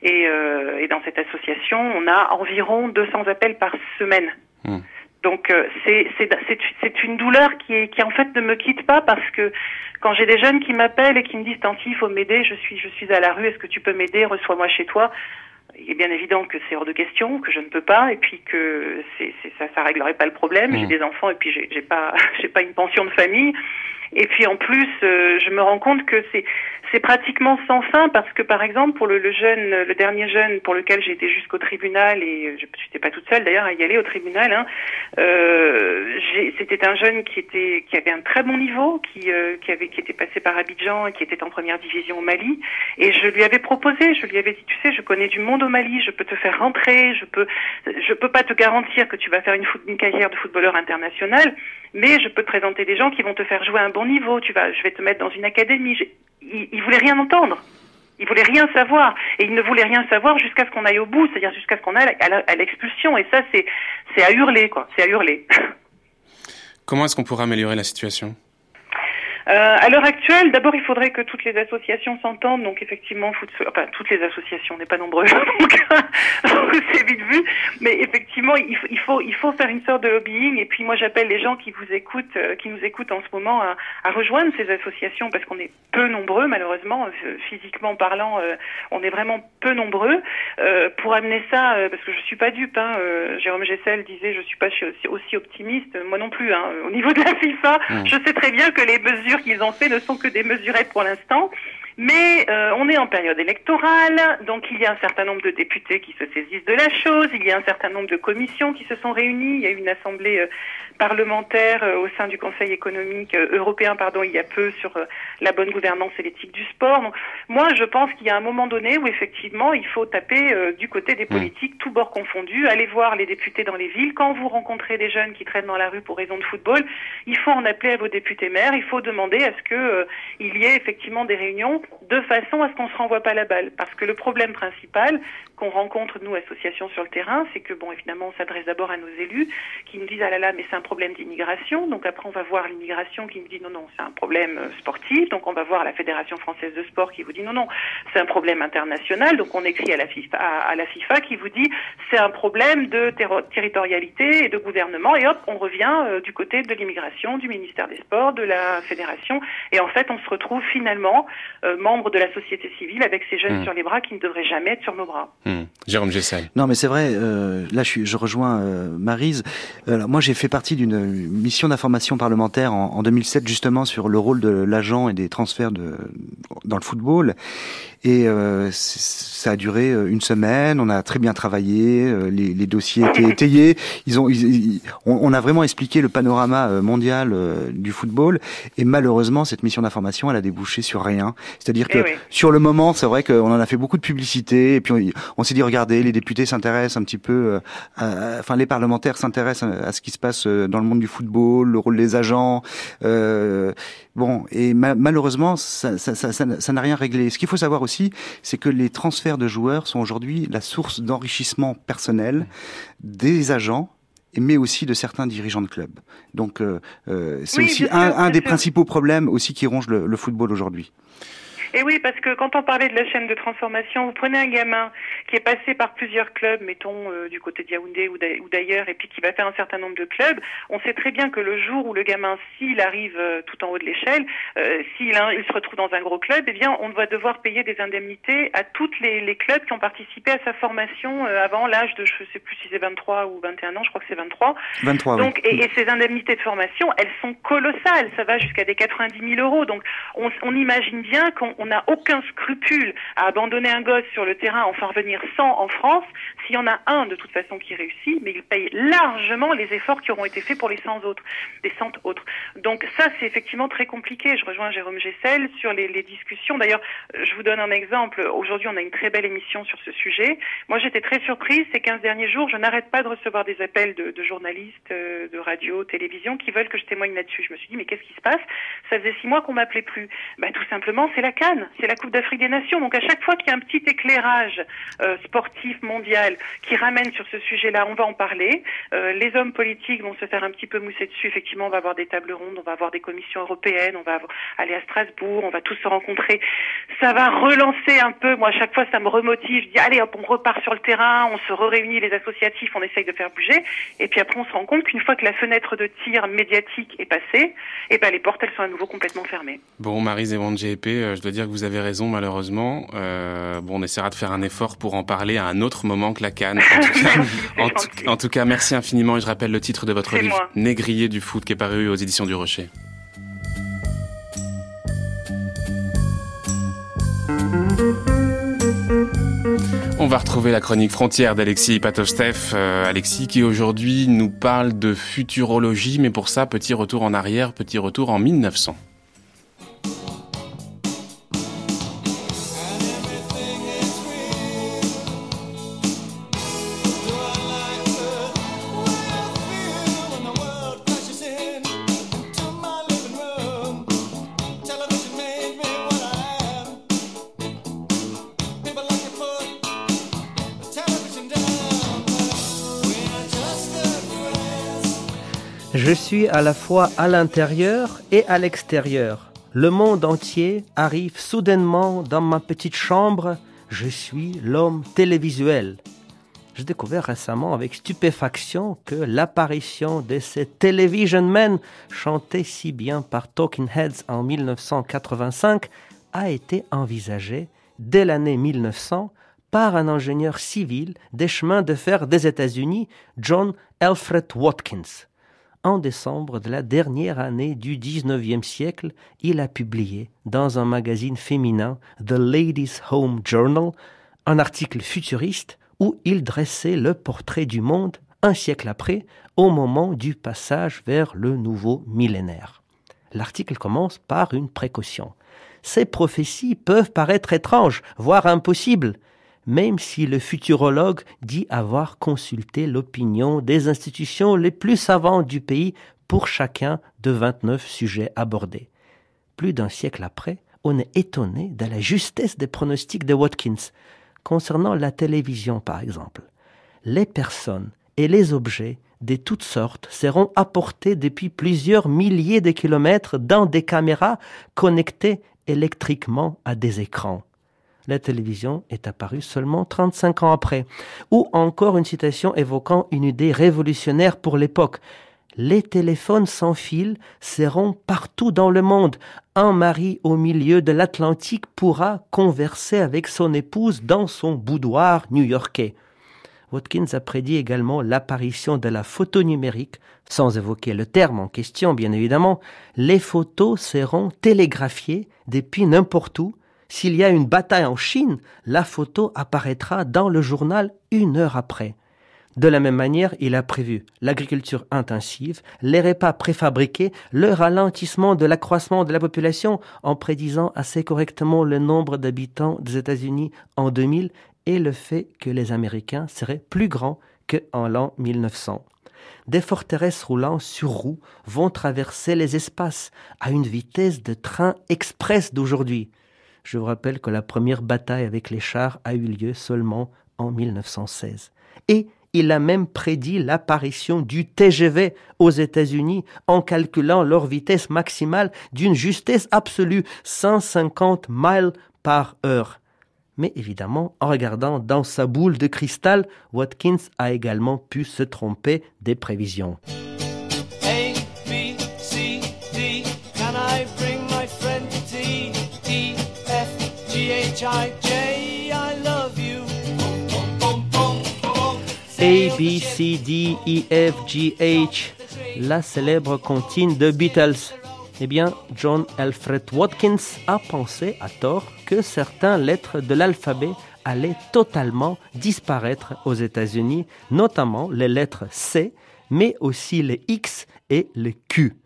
Et, euh, et, dans cette association, on a environ 200 appels par semaine Hmm. Donc euh, c'est une douleur qui, est, qui en fait ne me quitte pas parce que quand j'ai des jeunes qui m'appellent et qui me disent Tanti, il faut m'aider, je suis je suis à la rue, est-ce que tu peux m'aider, reçois-moi chez toi. Il est bien évident que c'est hors de question, que je ne peux pas, et puis que c'est ça ça réglerait pas le problème. J'ai hmm. des enfants et puis j'ai pas j'ai pas une pension de famille. Et puis en plus, euh, je me rends compte que c'est c'est pratiquement sans fin parce que par exemple pour le, le jeune, le dernier jeune pour lequel j'ai été jusqu'au tribunal et je n'étais pas toute seule d'ailleurs à y aller au tribunal. Hein, euh, C'était un jeune qui était qui avait un très bon niveau, qui euh, qui avait qui était passé par Abidjan et qui était en première division au Mali. Et je lui avais proposé, je lui avais dit, tu sais, je connais du monde au Mali, je peux te faire rentrer, je peux je peux pas te garantir que tu vas faire une, une carrière de footballeur international, mais je peux te présenter des gens qui vont te faire jouer un bon niveau. Tu vas, je vais te mettre dans une académie il, il voulait rien entendre. Il voulait rien savoir. Et il ne voulait rien savoir jusqu'à ce qu'on aille au bout, c'est-à-dire jusqu'à ce qu'on aille à l'expulsion. Et ça, c'est, à hurler, quoi. C'est à hurler. Comment est-ce qu'on pourrait améliorer la situation? Euh, à l'heure actuelle, d'abord, il faudrait que toutes les associations s'entendent. Donc, effectivement, foot, enfin, toutes les associations, on n'est pas nombreux, donc c'est vite vu. Mais effectivement, il faut, il faut, il faut faire une sorte de lobbying. Et puis, moi, j'appelle les gens qui vous écoutent, euh, qui nous écoutent en ce moment, à, à rejoindre ces associations parce qu'on est peu nombreux, malheureusement, euh, physiquement parlant, euh, on est vraiment peu nombreux pour amener ça. parce que je suis pas dupe. Hein, Jérôme Gessel disait, je suis pas aussi, aussi optimiste. Moi non plus. Hein, au niveau de la FIFA, mmh. je sais très bien que les mesures qu'ils ont fait ne sont que des pour l'instant. Mais euh, on est en période électorale, donc il y a un certain nombre de députés qui se saisissent de la chose, il y a un certain nombre de commissions qui se sont réunies, il y a eu une assemblée euh, parlementaire euh, au sein du Conseil économique européen, pardon, il y a peu sur la bonne gouvernance et l'éthique du sport. Donc moi, je pense qu'il y a un moment donné où effectivement, il faut taper du côté des mmh. politiques, tous bords confondus, aller voir les députés dans les villes. Quand vous rencontrez des jeunes qui traînent dans la rue pour raison de football, il faut en appeler à vos députés maires, il faut demander à ce que il y ait effectivement des réunions de façon à ce qu'on se renvoie pas la balle. Parce que le problème principal qu'on rencontre, nous, associations sur le terrain, c'est que, bon, évidemment, on s'adresse d'abord à nos élus qui nous disent, ah là là, mais c'est un problème d'immigration. Donc après, on va voir l'immigration qui nous dit, non, non, c'est un problème euh, sportif. Donc on va voir la Fédération française de sport qui vous dit, non, non, c'est un problème international. Donc on écrit à la FIFA, à, la FIFA qui vous dit, c'est un problème de territorialité et de gouvernement. Et hop, on revient euh, du côté de l'immigration, du ministère des Sports, de la Fédération. Et en fait, on se retrouve finalement euh, membre de la société civile avec ces jeunes mmh. sur les bras qui ne devraient jamais être sur nos bras. Mmh. Jérôme Gessel. Non, mais c'est vrai. Euh, là, je, suis, je rejoins euh, Marise. Euh, moi, j'ai fait partie d'une mission d'information parlementaire en, en, 2007, justement sur le rôle de l'agent et des transferts de, dans le football. Et euh, ça a duré euh, une semaine. On a très bien travaillé. Euh, les, les dossiers étaient étayés. Ils ont, on, a vraiment expliqué le panorama mondial du football. Et malheureusement, cette mission d'information, elle a débouché sur rien. C'est-à-dire que eh sur le moment, c'est vrai qu'on en a fait beaucoup de publicité. Et puis on, s'est dit, regardez, les députés s'intéressent un petit peu. enfin, les parlementaires s'intéressent à, ce qui se passe dans le monde du football, le rôle des agents. bon, et malheureusement, ça n'a ça, ça, ça, rien réglé. Ce qu'il faut savoir aussi, c'est que les transferts de joueurs sont aujourd'hui la source d'enrichissement personnel des agents mais aussi de certains dirigeants de clubs. Donc euh, euh c'est aussi un, un des principaux problèmes aussi qui ronge le, le football aujourd'hui. Et oui, parce que quand on parlait de la chaîne de transformation, vous prenez un gamin qui est passé par plusieurs clubs, mettons euh, du côté de Yaoundé ou d'ailleurs, et puis qui va faire un certain nombre de clubs, on sait très bien que le jour où le gamin, s'il arrive euh, tout en haut de l'échelle, euh, s'il il se retrouve dans un gros club, eh bien, on va devoir payer des indemnités à toutes les, les clubs qui ont participé à sa formation avant l'âge de, je sais plus si c'est 23 ou 21 ans, je crois que c'est 23. 23. Donc, et, et, ces indemnités de formation, elles sont colossales. Ça va jusqu'à des 90 000 euros. Donc, on, on imagine bien qu'on on n'a aucun scrupule à abandonner un gosse sur le terrain, en faire venir 100 en France. S'il y en a un de toute façon qui réussit, mais il paye largement les efforts qui auront été faits pour les 100 autres, les 100 autres. Donc ça, c'est effectivement très compliqué. Je rejoins Jérôme Gessel sur les, discussions. D'ailleurs, je vous donne un exemple. Aujourd'hui, on a une très belle émission sur ce sujet. Moi, j'étais très surprise ces 15 derniers jours. Je n'arrête pas de recevoir des appels de, de journalistes, euh, de radio, télévision, qui veulent que je témoigne là-dessus. Je me suis dit, mais qu'est-ce qui se passe? Ça faisait six mois qu'on m'appelait plus. Bah, tout simplement, c'est la c'est la Coupe d'Afrique des Nations. Donc à chaque fois qu'il y a un petit éclairage euh, sportif mondial qui ramène sur ce sujet-là, on va en parler. Euh, les hommes politiques vont se faire un petit peu mousser dessus. Effectivement, on va avoir des tables rondes, on va avoir des commissions européennes, on va aller à Strasbourg, on va tous se rencontrer. Ça va relancer un peu. Moi, à chaque fois, ça me remotive. Je dis allez, on repart sur le terrain, on se réunit les associatifs, on essaye de faire bouger. Et puis après, on se rend compte qu'une fois que la fenêtre de tir médiatique est passée, eh ben les portes elles sont à nouveau complètement fermées. Bon, Marie Zévan de GEP, euh, je dois dire que vous avez raison, malheureusement. Euh, bon, on essaiera de faire un effort pour en parler à un autre moment que la canne. En tout cas, merci, infiniment. Et je rappelle le titre de votre livre, Négrier du foot, qui est paru aux éditions du Rocher. On va retrouver la chronique frontière d'Alexis Patostef. Euh, Alexis qui aujourd'hui nous parle de futurologie, mais pour ça, petit retour en arrière, petit retour en 1900. Je suis à la fois à l'intérieur et à l'extérieur. Le monde entier arrive soudainement dans ma petite chambre. Je suis l'homme télévisuel. J'ai découvert récemment avec stupéfaction que l'apparition de ces Television Men, chanté si bien par Talking Heads en 1985, a été envisagée dès l'année 1900 par un ingénieur civil des chemins de fer des États-Unis, John Alfred Watkins. En décembre de la dernière année du XIXe siècle, il a publié dans un magazine féminin, The Ladies' Home Journal, un article futuriste où il dressait le portrait du monde un siècle après, au moment du passage vers le nouveau millénaire. L'article commence par une précaution. Ces prophéties peuvent paraître étranges, voire impossibles, même si le futurologue dit avoir consulté l'opinion des institutions les plus savantes du pays pour chacun de 29 sujets abordés. Plus d'un siècle après, on est étonné de la justesse des pronostics de Watkins, concernant la télévision par exemple. Les personnes et les objets de toutes sortes seront apportés depuis plusieurs milliers de kilomètres dans des caméras connectées électriquement à des écrans. La télévision est apparue seulement 35 ans après. Ou encore une citation évoquant une idée révolutionnaire pour l'époque les téléphones sans fil seront partout dans le monde. Un mari au milieu de l'Atlantique pourra converser avec son épouse dans son boudoir new-yorkais. Watkins a prédit également l'apparition de la photo numérique, sans évoquer le terme en question bien évidemment. Les photos seront télégraphiées depuis n'importe où. S'il y a une bataille en Chine, la photo apparaîtra dans le journal une heure après. De la même manière, il a prévu l'agriculture intensive, les repas préfabriqués, le ralentissement de l'accroissement de la population en prédisant assez correctement le nombre d'habitants des États-Unis en 2000 et le fait que les Américains seraient plus grands qu'en l'an 1900. Des forteresses roulant sur roues vont traverser les espaces à une vitesse de train express d'aujourd'hui. Je vous rappelle que la première bataille avec les chars a eu lieu seulement en 1916. Et il a même prédit l'apparition du TGV aux États-Unis en calculant leur vitesse maximale d'une justesse absolue, 150 miles par heure. Mais évidemment, en regardant dans sa boule de cristal, Watkins a également pu se tromper des prévisions. A, B, C, D, E, F, G, H, la célèbre comptine de Beatles. Eh bien, John Alfred Watkins a pensé à tort que certaines lettres de l'alphabet allaient totalement disparaître aux États-Unis, notamment les lettres C, mais aussi les X et les Q.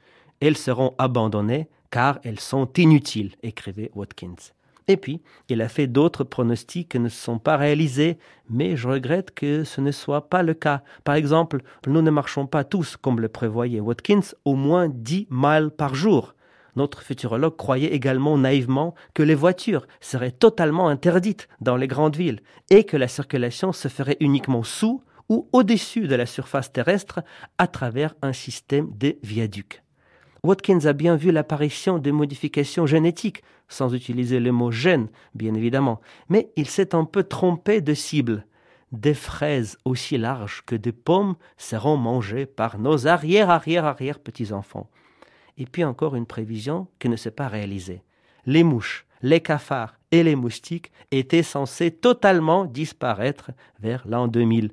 Elles seront abandonnées car elles sont inutiles, écrivait Watkins. Et puis, il a fait d'autres pronostics qui ne sont pas réalisés, mais je regrette que ce ne soit pas le cas. Par exemple, nous ne marchons pas tous, comme le prévoyait Watkins, au moins 10 miles par jour. Notre futurologue croyait également naïvement que les voitures seraient totalement interdites dans les grandes villes et que la circulation se ferait uniquement sous ou au-dessus de la surface terrestre à travers un système de viaducs. Watkins a bien vu l'apparition des modifications génétiques, sans utiliser le mot gène, bien évidemment, mais il s'est un peu trompé de cible. Des fraises aussi larges que des pommes seront mangées par nos arrière-arrière-arrière-petits-enfants. Et puis encore une prévision qui ne s'est pas réalisée. Les mouches, les cafards et les moustiques étaient censés totalement disparaître vers l'an 2000.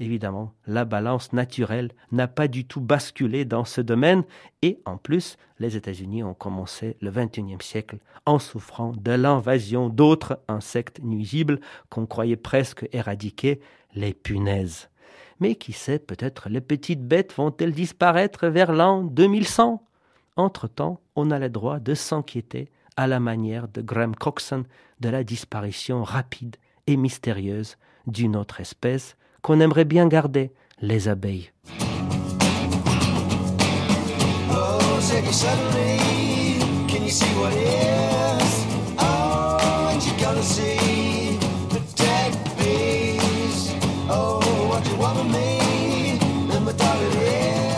Évidemment, la balance naturelle n'a pas du tout basculé dans ce domaine et en plus, les États-Unis ont commencé le XXIe siècle en souffrant de l'invasion d'autres insectes nuisibles qu'on croyait presque éradiquer, les punaises. Mais qui sait, peut-être les petites bêtes vont-elles disparaître vers l'an 2100 Entre-temps, on a le droit de s'inquiéter à la manière de Graham Coxon de la disparition rapide et mystérieuse d'une autre espèce, qu'on aimerait bien garder, les abeilles.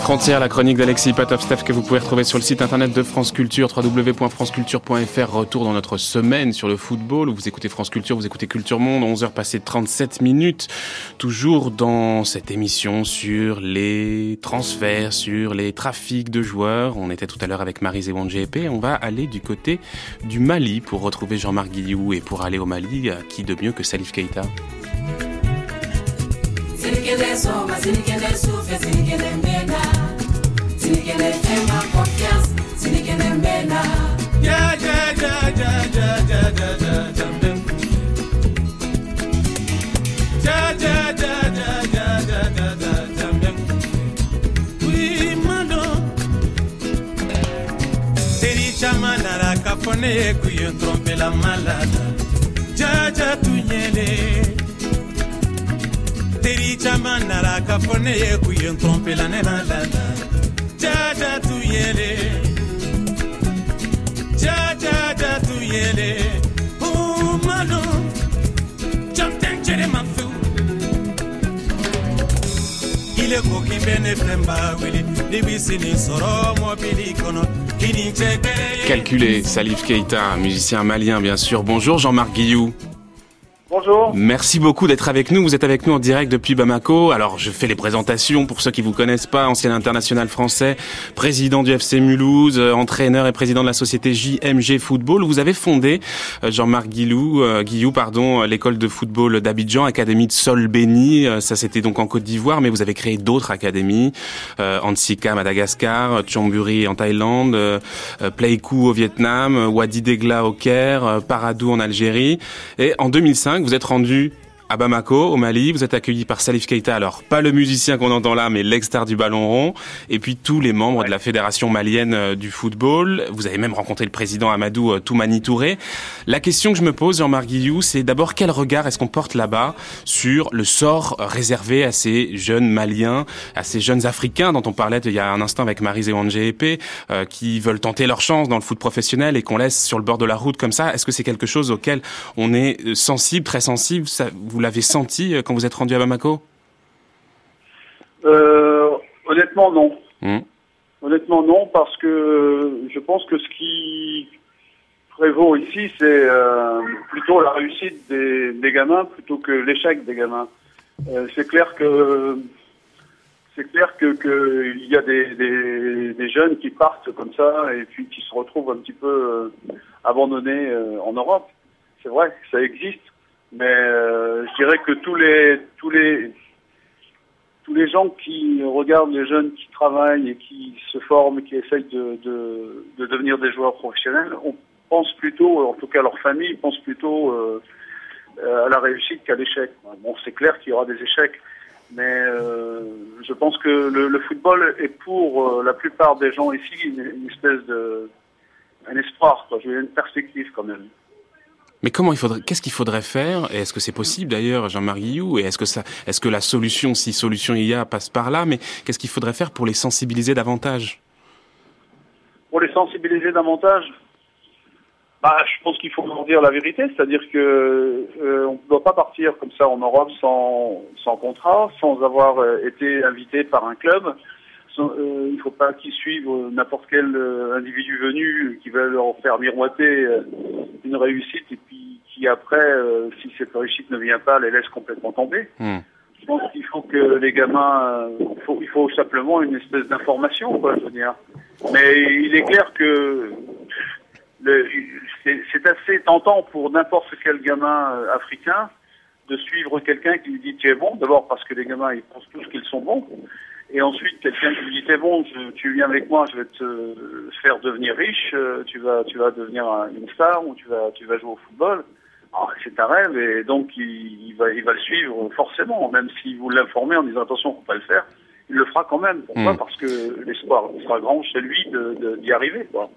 Frontière, la chronique d'Alexis Patov-Steph que vous pouvez retrouver sur le site internet de France Culture, www.franceculture.fr. Retour dans notre semaine sur le football. Vous écoutez France Culture, vous écoutez Culture Monde, 11h passées 37 minutes. Toujours dans cette émission sur les transferts, sur les trafics de joueurs. On était tout à l'heure avec Marie Zéwan GP. On va aller du côté du Mali pour retrouver Jean-Marc Guillou et pour aller au Mali, qui de mieux que Salif Keita. Sinikele soma, sinikele souffle, sinikele mbena Sinikele fais ma confiance, mbena Ja, ja, ja, ja, ja, ja, ja, ja, ja, ja, ja, ja, ja, ja caman nana k'a fɔ ne ye kun ye n trompe la malade jaja tu ɲɛlen teri caman nara ka fɔ ne ye k'u ye n kɔnpela ne ma lana jaja t'u yele. Jajaja t'u yele. Oh, U ma don jɔn tɛ n cɛre ma fiwu ile ko k'i bɛ ne fɛ n b'a wele ne b'i sini sɔrɔ mɔbili kɔnɔ Calculé, Salif Keita, musicien malien bien sûr. Bonjour Jean-Marc Guillou. Bonjour. Merci beaucoup d'être avec nous. Vous êtes avec nous en direct depuis Bamako. Alors, je fais les présentations pour ceux qui vous connaissent pas. Ancien international français, président du FC Mulhouse, euh, entraîneur et président de la société JMG Football. Vous avez fondé, euh, Jean-Marc Guillou, euh, Guillou, pardon, l'école de football d'Abidjan, académie de Sol Béni. Ça, c'était donc en Côte d'Ivoire, mais vous avez créé d'autres académies. Ansika, Madagascar, Chonburi en Thaïlande, Pleiku au Vietnam, Wadi Degla au Caire, Paradou en Algérie. Et en 2005, vous êtes rendu à Bamako, au Mali. Vous êtes accueilli par Salif Keita, alors pas le musicien qu'on entend là, mais l'ex-star du ballon rond, et puis tous les membres de la fédération malienne euh, du football. Vous avez même rencontré le président Amadou euh, Toumani Touré. La question que je me pose, Jean-Marc Guillou, c'est d'abord quel regard est-ce qu'on porte là-bas sur le sort réservé à ces jeunes Maliens, à ces jeunes Africains dont on parlait il y a un instant avec Marie Zéwan GEP, euh, qui veulent tenter leur chance dans le foot professionnel et qu'on laisse sur le bord de la route comme ça? Est-ce que c'est quelque chose auquel on est sensible, très sensible? Ça, vous l'avez senti euh, quand vous êtes rendu à Bamako euh, Honnêtement, non. Hmm. Honnêtement, non, parce que je pense que ce qui prévaut ici, c'est euh, plutôt la réussite des, gamins plutôt que l'échec des gamins. c'est clair que c'est clair que qu'il y a des, des, jeunes qui partent comme ça et puis qui se retrouvent un petit peu abandonnés en Europe. C'est vrai, ça existe. Mais euh, je dirais que tous les tous les tous les gens qui regardent les jeunes qui travaillent et qui se forment, qui essayent de, de, de devenir des joueurs professionnels, on pense plutôt, en tout cas leur famille pense plutôt euh, à la réussite qu'à l'échec. Bon, c'est clair qu'il y aura des échecs, mais euh, je pense que le, le, football est pour euh, la plupart des gens ici une, une espèce de un espoir, quoi. une perspective quand même. Mais comment il faudrait, qu'est-ce qu'il faudrait faire? Et est-ce que c'est possible d'ailleurs, Jean-Marie Guillou? Et est-ce que ça, est-ce que la solution, si solution il y a, passe par là? Mais qu'est-ce qu'il faudrait faire pour les sensibiliser davantage? Pour les sensibiliser davantage, bah, je pense qu'il faut leur dire la vérité, c'est-à-dire que euh, on ne doit pas partir comme ça en Europe sans, sans contrat, sans avoir euh, été invité par un club. Euh, il ne faut pas qu'ils suivent n'importe quel individu venu qui va leur faire miroiter une réussite et puis qui après, euh, si cette réussite ne vient pas, les laisse complètement tomber. Hmm. Je pense qu'il faut que les gamins, euh, faut, il faut simplement une espèce d'information, quoi, je veux dire. Mais il est clair que c'est assez tentant pour n'importe quel gamin euh, africain de suivre quelqu'un qui lui dit tu es bon, d'abord parce que les gamins ils pensent tous qu'ils sont bons, et ensuite, quelqu'un qui lui dit, bon, tu viens avec moi, je vais te faire devenir riche, euh, tu vas, tu vas devenir une star ou tu vas, tu vas jouer au football. C'est un rêve et donc il, va, il va le suivre forcément, même si vous l'informez en disant attention, faut pas le faire, il le fera quand même. Pourquoi? Hmm. Parce que l'espoir sera grand chez lui d'y de, arriver. Quoi.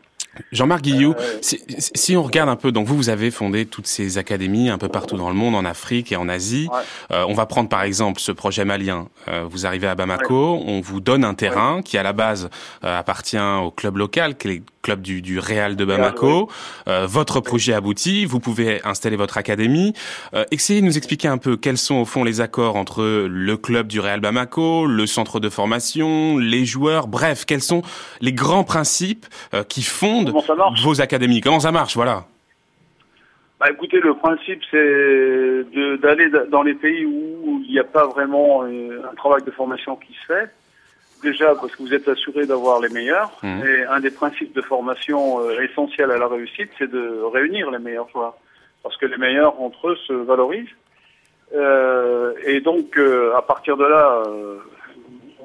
Jean-Marc Guillou, euh, si, on regarde un peu, donc vous, vous avez fondé toutes ces académies un peu partout dans le monde, en Afrique et en Asie. Euh, on va prendre par exemple ce projet malien. Euh, vous arrivez à Bamako, on vous donne un terrain qui à la base appartient au club local, qui est club du, du Real de Bamako. Euh, votre projet aboutit, vous pouvez installer votre académie. Euh, essayez de nous expliquer un peu quels sont au fond les accords entre le club du Real Bamako, le centre de formation, les joueurs, bref, quels sont les grands principes euh, qui fondent vos académies? Comment ça marche, voilà. Bah, écoutez, le principe, c'est d'aller dans les pays où il n'y a pas vraiment un travail de formation qui se fait déjà parce que vous êtes assuré d'avoir les meilleurs. Mmh. Et un des principes de formation euh, essentiels à la réussite, c'est de réunir les meilleurs joueurs. Parce que les meilleurs entre eux se valorisent. Euh, et donc, euh, à partir de là, euh,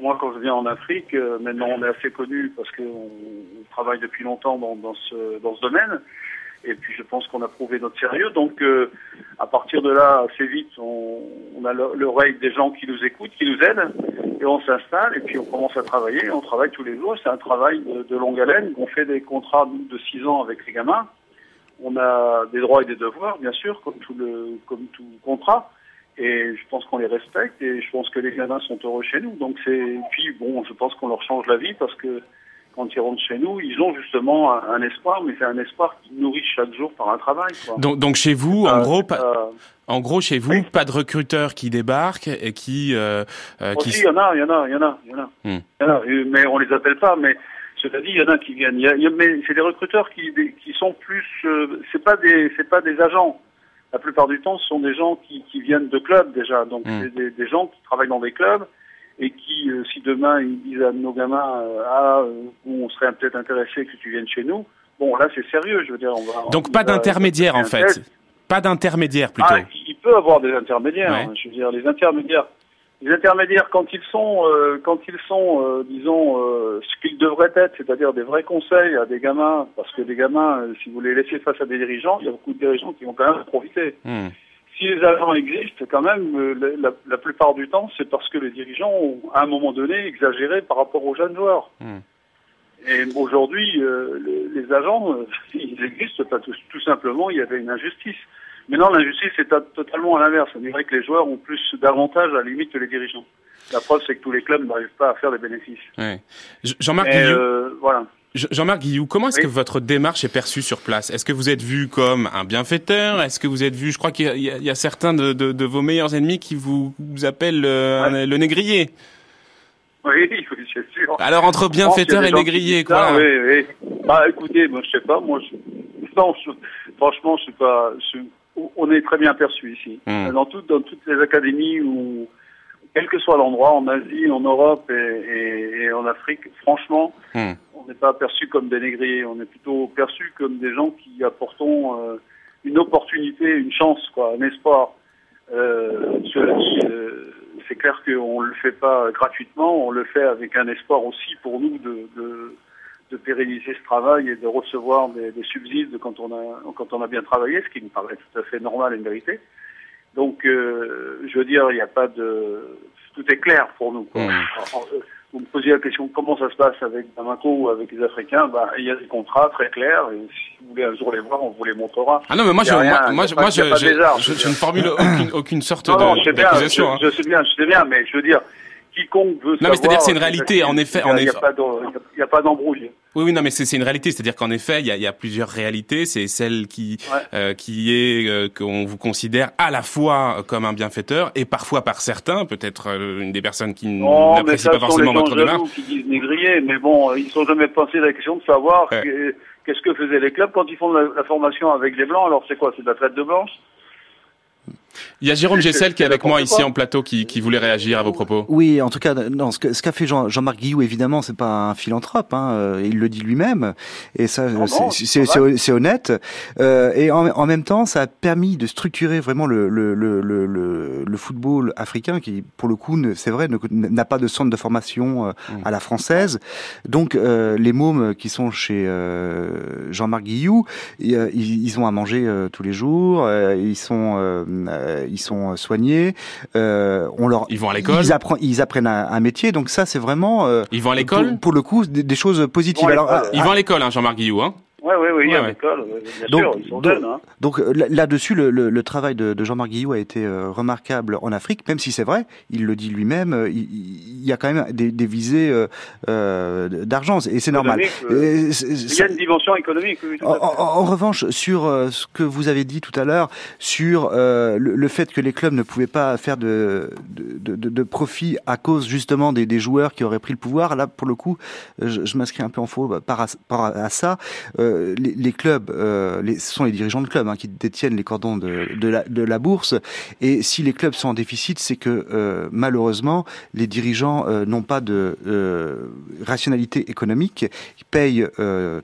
moi quand je viens en Afrique, euh, maintenant on est assez connu parce qu'on travaille depuis longtemps dans, dans, ce, dans ce domaine. Et puis je pense qu'on a prouvé notre sérieux. Donc à partir de là, assez vite, on, on a l'oreille des gens qui nous écoutent, qui nous aident et on s'installe et puis on commence à travailler. On travaille tous les jours. C'est un travail de, longue haleine. On fait des contrats de six ans avec les gamins. On a des droits et des devoirs, bien sûr, comme tout le comme tout contrat. Et je pense qu'on les respecte et je pense que les gamins sont heureux chez nous. Donc c'est puis bon, je pense qu'on leur change la vie parce que quand ils rentrent chez nous, ils ont justement un, un espoir, mais c'est un espoir qui nourrit chaque jour par un travail. Quoi. Donc, donc chez vous, en gros, pas, en gros chez vous, oui. pas de recruteurs qui débarquent et qui. Euh, euh, qui... il y en a, il y en a, il y en a, il y en a. Hmm. Il y en a mais on les appelle pas. Mais cela dit, il y en a qui viennent. Il y a, il y a, mais c'est des recruteurs qui, qui sont plus. Euh, c'est pas des, c'est pas des agents. La plupart du temps, ce sont des gens qui, qui viennent de clubs déjà. Donc hmm. c'est des, des gens qui travaillent dans des clubs et qui, euh, si demain ils disent à nos gamins, euh, ah, euh, on serait peut-être intéressé que tu viennes chez nous, bon là c'est sérieux, je veux dire. On va, Donc on pas d'intermédiaire en fait, pas d'intermédiaire plutôt. Ah, il peut avoir des intermédiaires. Ouais. Hein, je veux dire, les intermédiaires, les intermédiaires quand ils sont, euh, quand ils sont, disons, ce qu'ils devraient être, c'est-à-dire des vrais conseils à des gamins, parce que des gamins, si vous les laissez face à des dirigeants, il y a beaucoup de dirigeants qui vont quand même profiter. Hmm. Si les agents existent, quand même, la, la plupart du temps, c'est parce que les dirigeants ont, à un moment donné, exagéré par rapport aux jeunes joueurs. Hmm. Et aujourd'hui, euh, les, les, agents, euh, ils existent pas tout, tout, simplement, il y avait une injustice. Maintenant, l'injustice est à, totalement à l'inverse. On dirait que les joueurs ont plus d'avantages à la limite que les dirigeants. La preuve, c'est que tous les clubs n'arrivent pas à faire des bénéfices. Ouais. Jean-Marc euh, voilà. Jean-Marc Guillou, comment est-ce oui. que votre démarche est perçue sur place? Est-ce que vous êtes vu comme un bienfaiteur? Est-ce que vous êtes vu, je crois qu'il y, y, a certains de, de, de, vos meilleurs ennemis qui vous, vous appellent euh, ouais. le négrier oui, oui, c'est sûr. Alors entre bienfaiteur et négrier, quoi. oui, oui. Bah, écoutez, moi, je sais pas, moi, je... non, je... franchement, je suis pas, je... on est très bien perçu ici. Mm. Dans, tout, dans toutes les académies où, quel que soit l'endroit, en Asie, en Europe et, et, et en Afrique, franchement, mm. on n'est pas perçu comme des négriers. On est plutôt perçu comme des gens qui apportons euh, une opportunité, une chance, quoi, un espoir. Euh, euh, c'est clair qu'on ne le fait pas gratuitement, on le fait avec un espoir aussi pour nous de, de, de pérenniser ce travail et de recevoir des, des, subsides quand on, a, quand on a bien travaillé, ce qui me paraît tout à fait normal et mérité. Donc, euh, je veux dire, il n'y a pas de... Tout est clair pour nous. Quoi. Mmh. Alors, vous me posiez la question comment ça se passe avec Bamako ou avec les Africains, bah, il y a des contrats très clairs et si vous voulez un jour les voir, on vous les montrera. Ah non, mais moi, je, rien, moi, moi, je, moi je, je, je, ne formule aucune, aucune sorte d'accusation. Je, je, sais bien, je sais bien, mais je veux dire, quiconque veut non, savoir... mais c'est-à-dire c'est une réalité, en effet. Il n'y a, a, pas d'embrouille. Oui, oui, non, mais c'est une réalité, c'est-à-dire qu'en effet, il y a, y a, plusieurs réalités. C'est celle qui ouais. euh, qui est euh, qu'on vous considère à la fois comme un bienfaiteur et parfois par certains, peut-être euh, une des personnes qui n'apprécient pas forcément votre démarche. qui disent négrier, mais bon, ils sont jamais pensé la question de savoir ouais. qu'est-ce que faisaient les clubs quand ils font la, la formation avec les blancs. Alors c'est quoi C'est de la traite de blanche il y a Jérôme Gessel qui est avec moi ici en plateau qui, qui, voulait réagir à vos propos. Oui, en tout cas, non, ce qu'a ce qu fait Jean-Marc Jean Guillou, évidemment, c'est pas un philanthrope, hein, euh, il le dit lui-même, et ça, c'est honnête. Euh, et en, en, même temps, ça a permis de structurer vraiment le, le, le, le, le football africain, qui, pour le coup, c'est vrai, n'a pas de centre de formation euh, mmh. à la française. Donc, euh, les mômes qui sont chez euh, Jean-Marc Guillou, ils, ils, ont à manger tous les jours, ils sont ils sont soignés, euh, on leur ils vont à l'école, ils, apprennent, ils apprennent un, un, métier, donc ça c'est vraiment euh, ils vont à l'école pour, pour, le coup des, des choses positives. Alors, ils vont à l'école, hein, Jean-Marc Guillou, hein. Oui, oui, oui, à l'école, bien donc, sûr, ils sont jeunes. Hein. Donc là-dessus, le, le, le, travail de, de Jean-Marc Guillou a été euh, remarquable en Afrique, même si c'est vrai, il le dit lui-même, euh, il, il, y a quand même des, des visées euh, euh d'argent, et c'est normal. Euh, il y a une dimension économique. Oui, en, en, en, revanche, sur ce que vous avez dit tout à l'heure, sur le, le, fait que les clubs ne pouvaient pas faire de, de, de, de profit à cause justement des, des, joueurs qui auraient pris le pouvoir, là, pour le coup, je, je m'inscris un peu en faux par, par à ça. Euh, les, les, clubs, euh, ce sont les dirigeants de clubs hein, qui détiennent les cordons de, la, bourse. Et si les clubs sont en déficit, c'est que euh, malheureusement, les dirigeants euh, n'ont pas de euh, rationalité économique, ils payent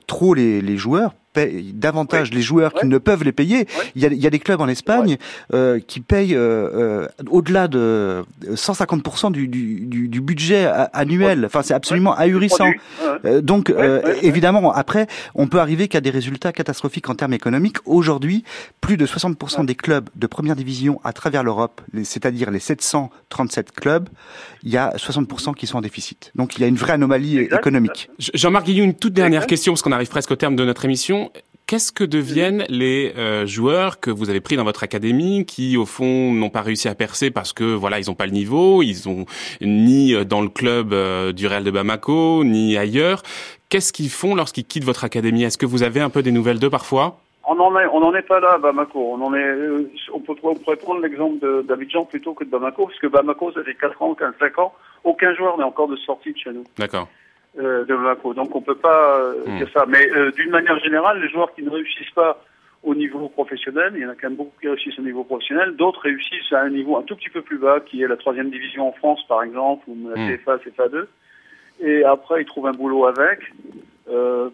trop les joueurs payent davantage les joueurs qui ne peuvent les payer. Il, y a, il, y a, des clubs en Espagne euh, qui payent euh, euh au-delà de 150% du, du, du, du, budget annuel. Enfin, c'est absolument ahurissant. Euh, donc, euh, évidemment, après, on peut arriver qu'à des résultats catastrophiques en termes économiques. Aujourd'hui, plus de 60% des clubs de première division à travers l'Europe, c'est-à-dire les 737 clubs, il y a 60% qui sont en déficit. Donc, il y a une vraie anomalie économique. Jean-Marc Guillou, une toute dernière question, parce qu'on arrive presque au terme de notre émission qu'est-ce que deviennent les euh, joueurs que vous avez pris dans votre académie qui au fond n'ont pas réussi à percer parce que voilà ils n'ont pas le niveau, ils ont ni euh, dans le club euh, du Real de Bamako ni ailleurs. Qu'est-ce qu'ils font lorsqu'ils quittent votre académie? Est-ce que vous avez un peu des nouvelles d'eux parfois? On n'en est, on en est pas là à Bamako. On en est, on, peut, on pourrait prendre l'exemple d'Abidjan plutôt que de Bamako, parce que Bamako, ça fait 4 ans, 15, 5 ans, aucun joueur n'est encore de sortie de chez nous. D'accord euh, de Monaco. Donc on peut pas euh, Hmm. dire ça. Mais euh, d'une manière générale, les joueurs qui ne réussissent pas au niveau professionnel, il y en a quand même beaucoup qui réussissent au niveau professionnel, d'autres réussissent à un niveau un tout petit peu plus bas, qui est la troisième division en France par exemple, ou la Hmm. CFA, CFA2. Et après, ils trouvent un boulot avec,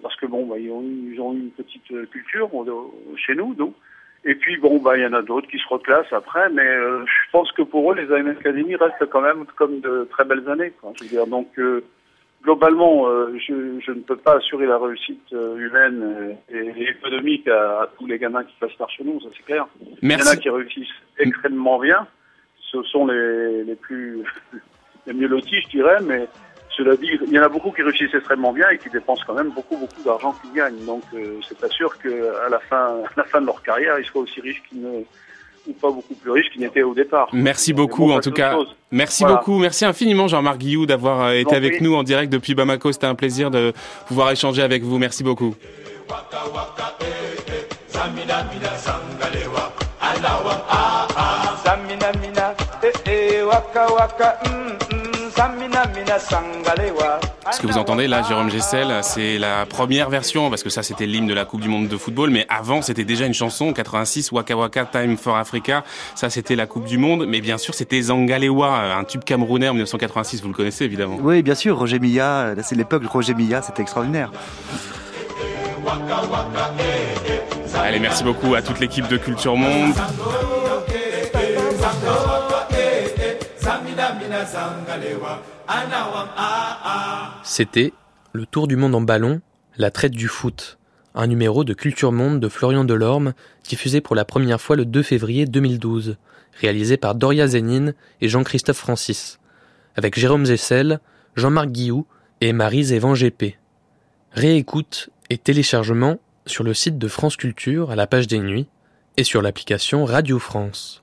parce que bon, bah, ils, ont eu, ils ont eu une petite culture bon, de- chez nous, donc. Et puis bon, bah, il y en a d'autres qui se reclassent après, mais je pense que pour eux, les AMS Academy restent quand même comme de très belles années. Quoi, je veux dire, donc globalement, euh, je, je ne peux pas assurer la réussite euh, humaine euh, et, et économique à, à tous les gamins qui passent par chez nous, ça c'est clair. Merci. Il y en a qui réussissent extrêmement bien. Ce sont les, les plus les mieux lotis, je dirais, mais cela dit, il y en a beaucoup qui réussissent extrêmement bien et qui dépensent quand même beaucoup, beaucoup d'argent qu'ils gagnent. Donc, euh, c'est pas sûr qu'à la fin, à la fin de leur carrière, ils soient aussi riches qu'ils ne, ou pas beaucoup plus riches qu'ils n'étaient au départ. Merci beaucoup en tout cas. chose. Merci Voilà. beaucoup, merci infiniment Jean-Marc Guillou d'avoir euh, été avec nous en direct depuis Bamako. C'était un plaisir de pouvoir échanger avec vous. Merci beaucoup. Ce que vous entendez là, Jérôme Gessel, c'est la première version, parce que ça c'était l'hymne de la Coupe du Monde de football, mais avant c'était déjà une chanson, 86, Waka Waka Time for Africa, ça c'était la Coupe du Monde, mais bien sûr c'était Zangalewa, un tube camerounais en 1986, vous le connaissez évidemment. Oui, bien sûr, Roger Milla, c'est l'époque de Roger Milla, c'était extraordinaire. Allez, merci beaucoup à toute l'équipe de Culture Monde. C'était Le Tour du monde en ballon, la traite du foot, un numéro de Culture Monde de Florian Delorme, diffusé pour la première fois le 2 février 2012, réalisé par Doria Zénine et Jean-Christophe Francis, avec Jérôme Zessel, Jean-Marc Guillou et Marise Evan GP. Réécoute et téléchargement sur le site de France Culture à la page des nuits et sur l'application Radio France.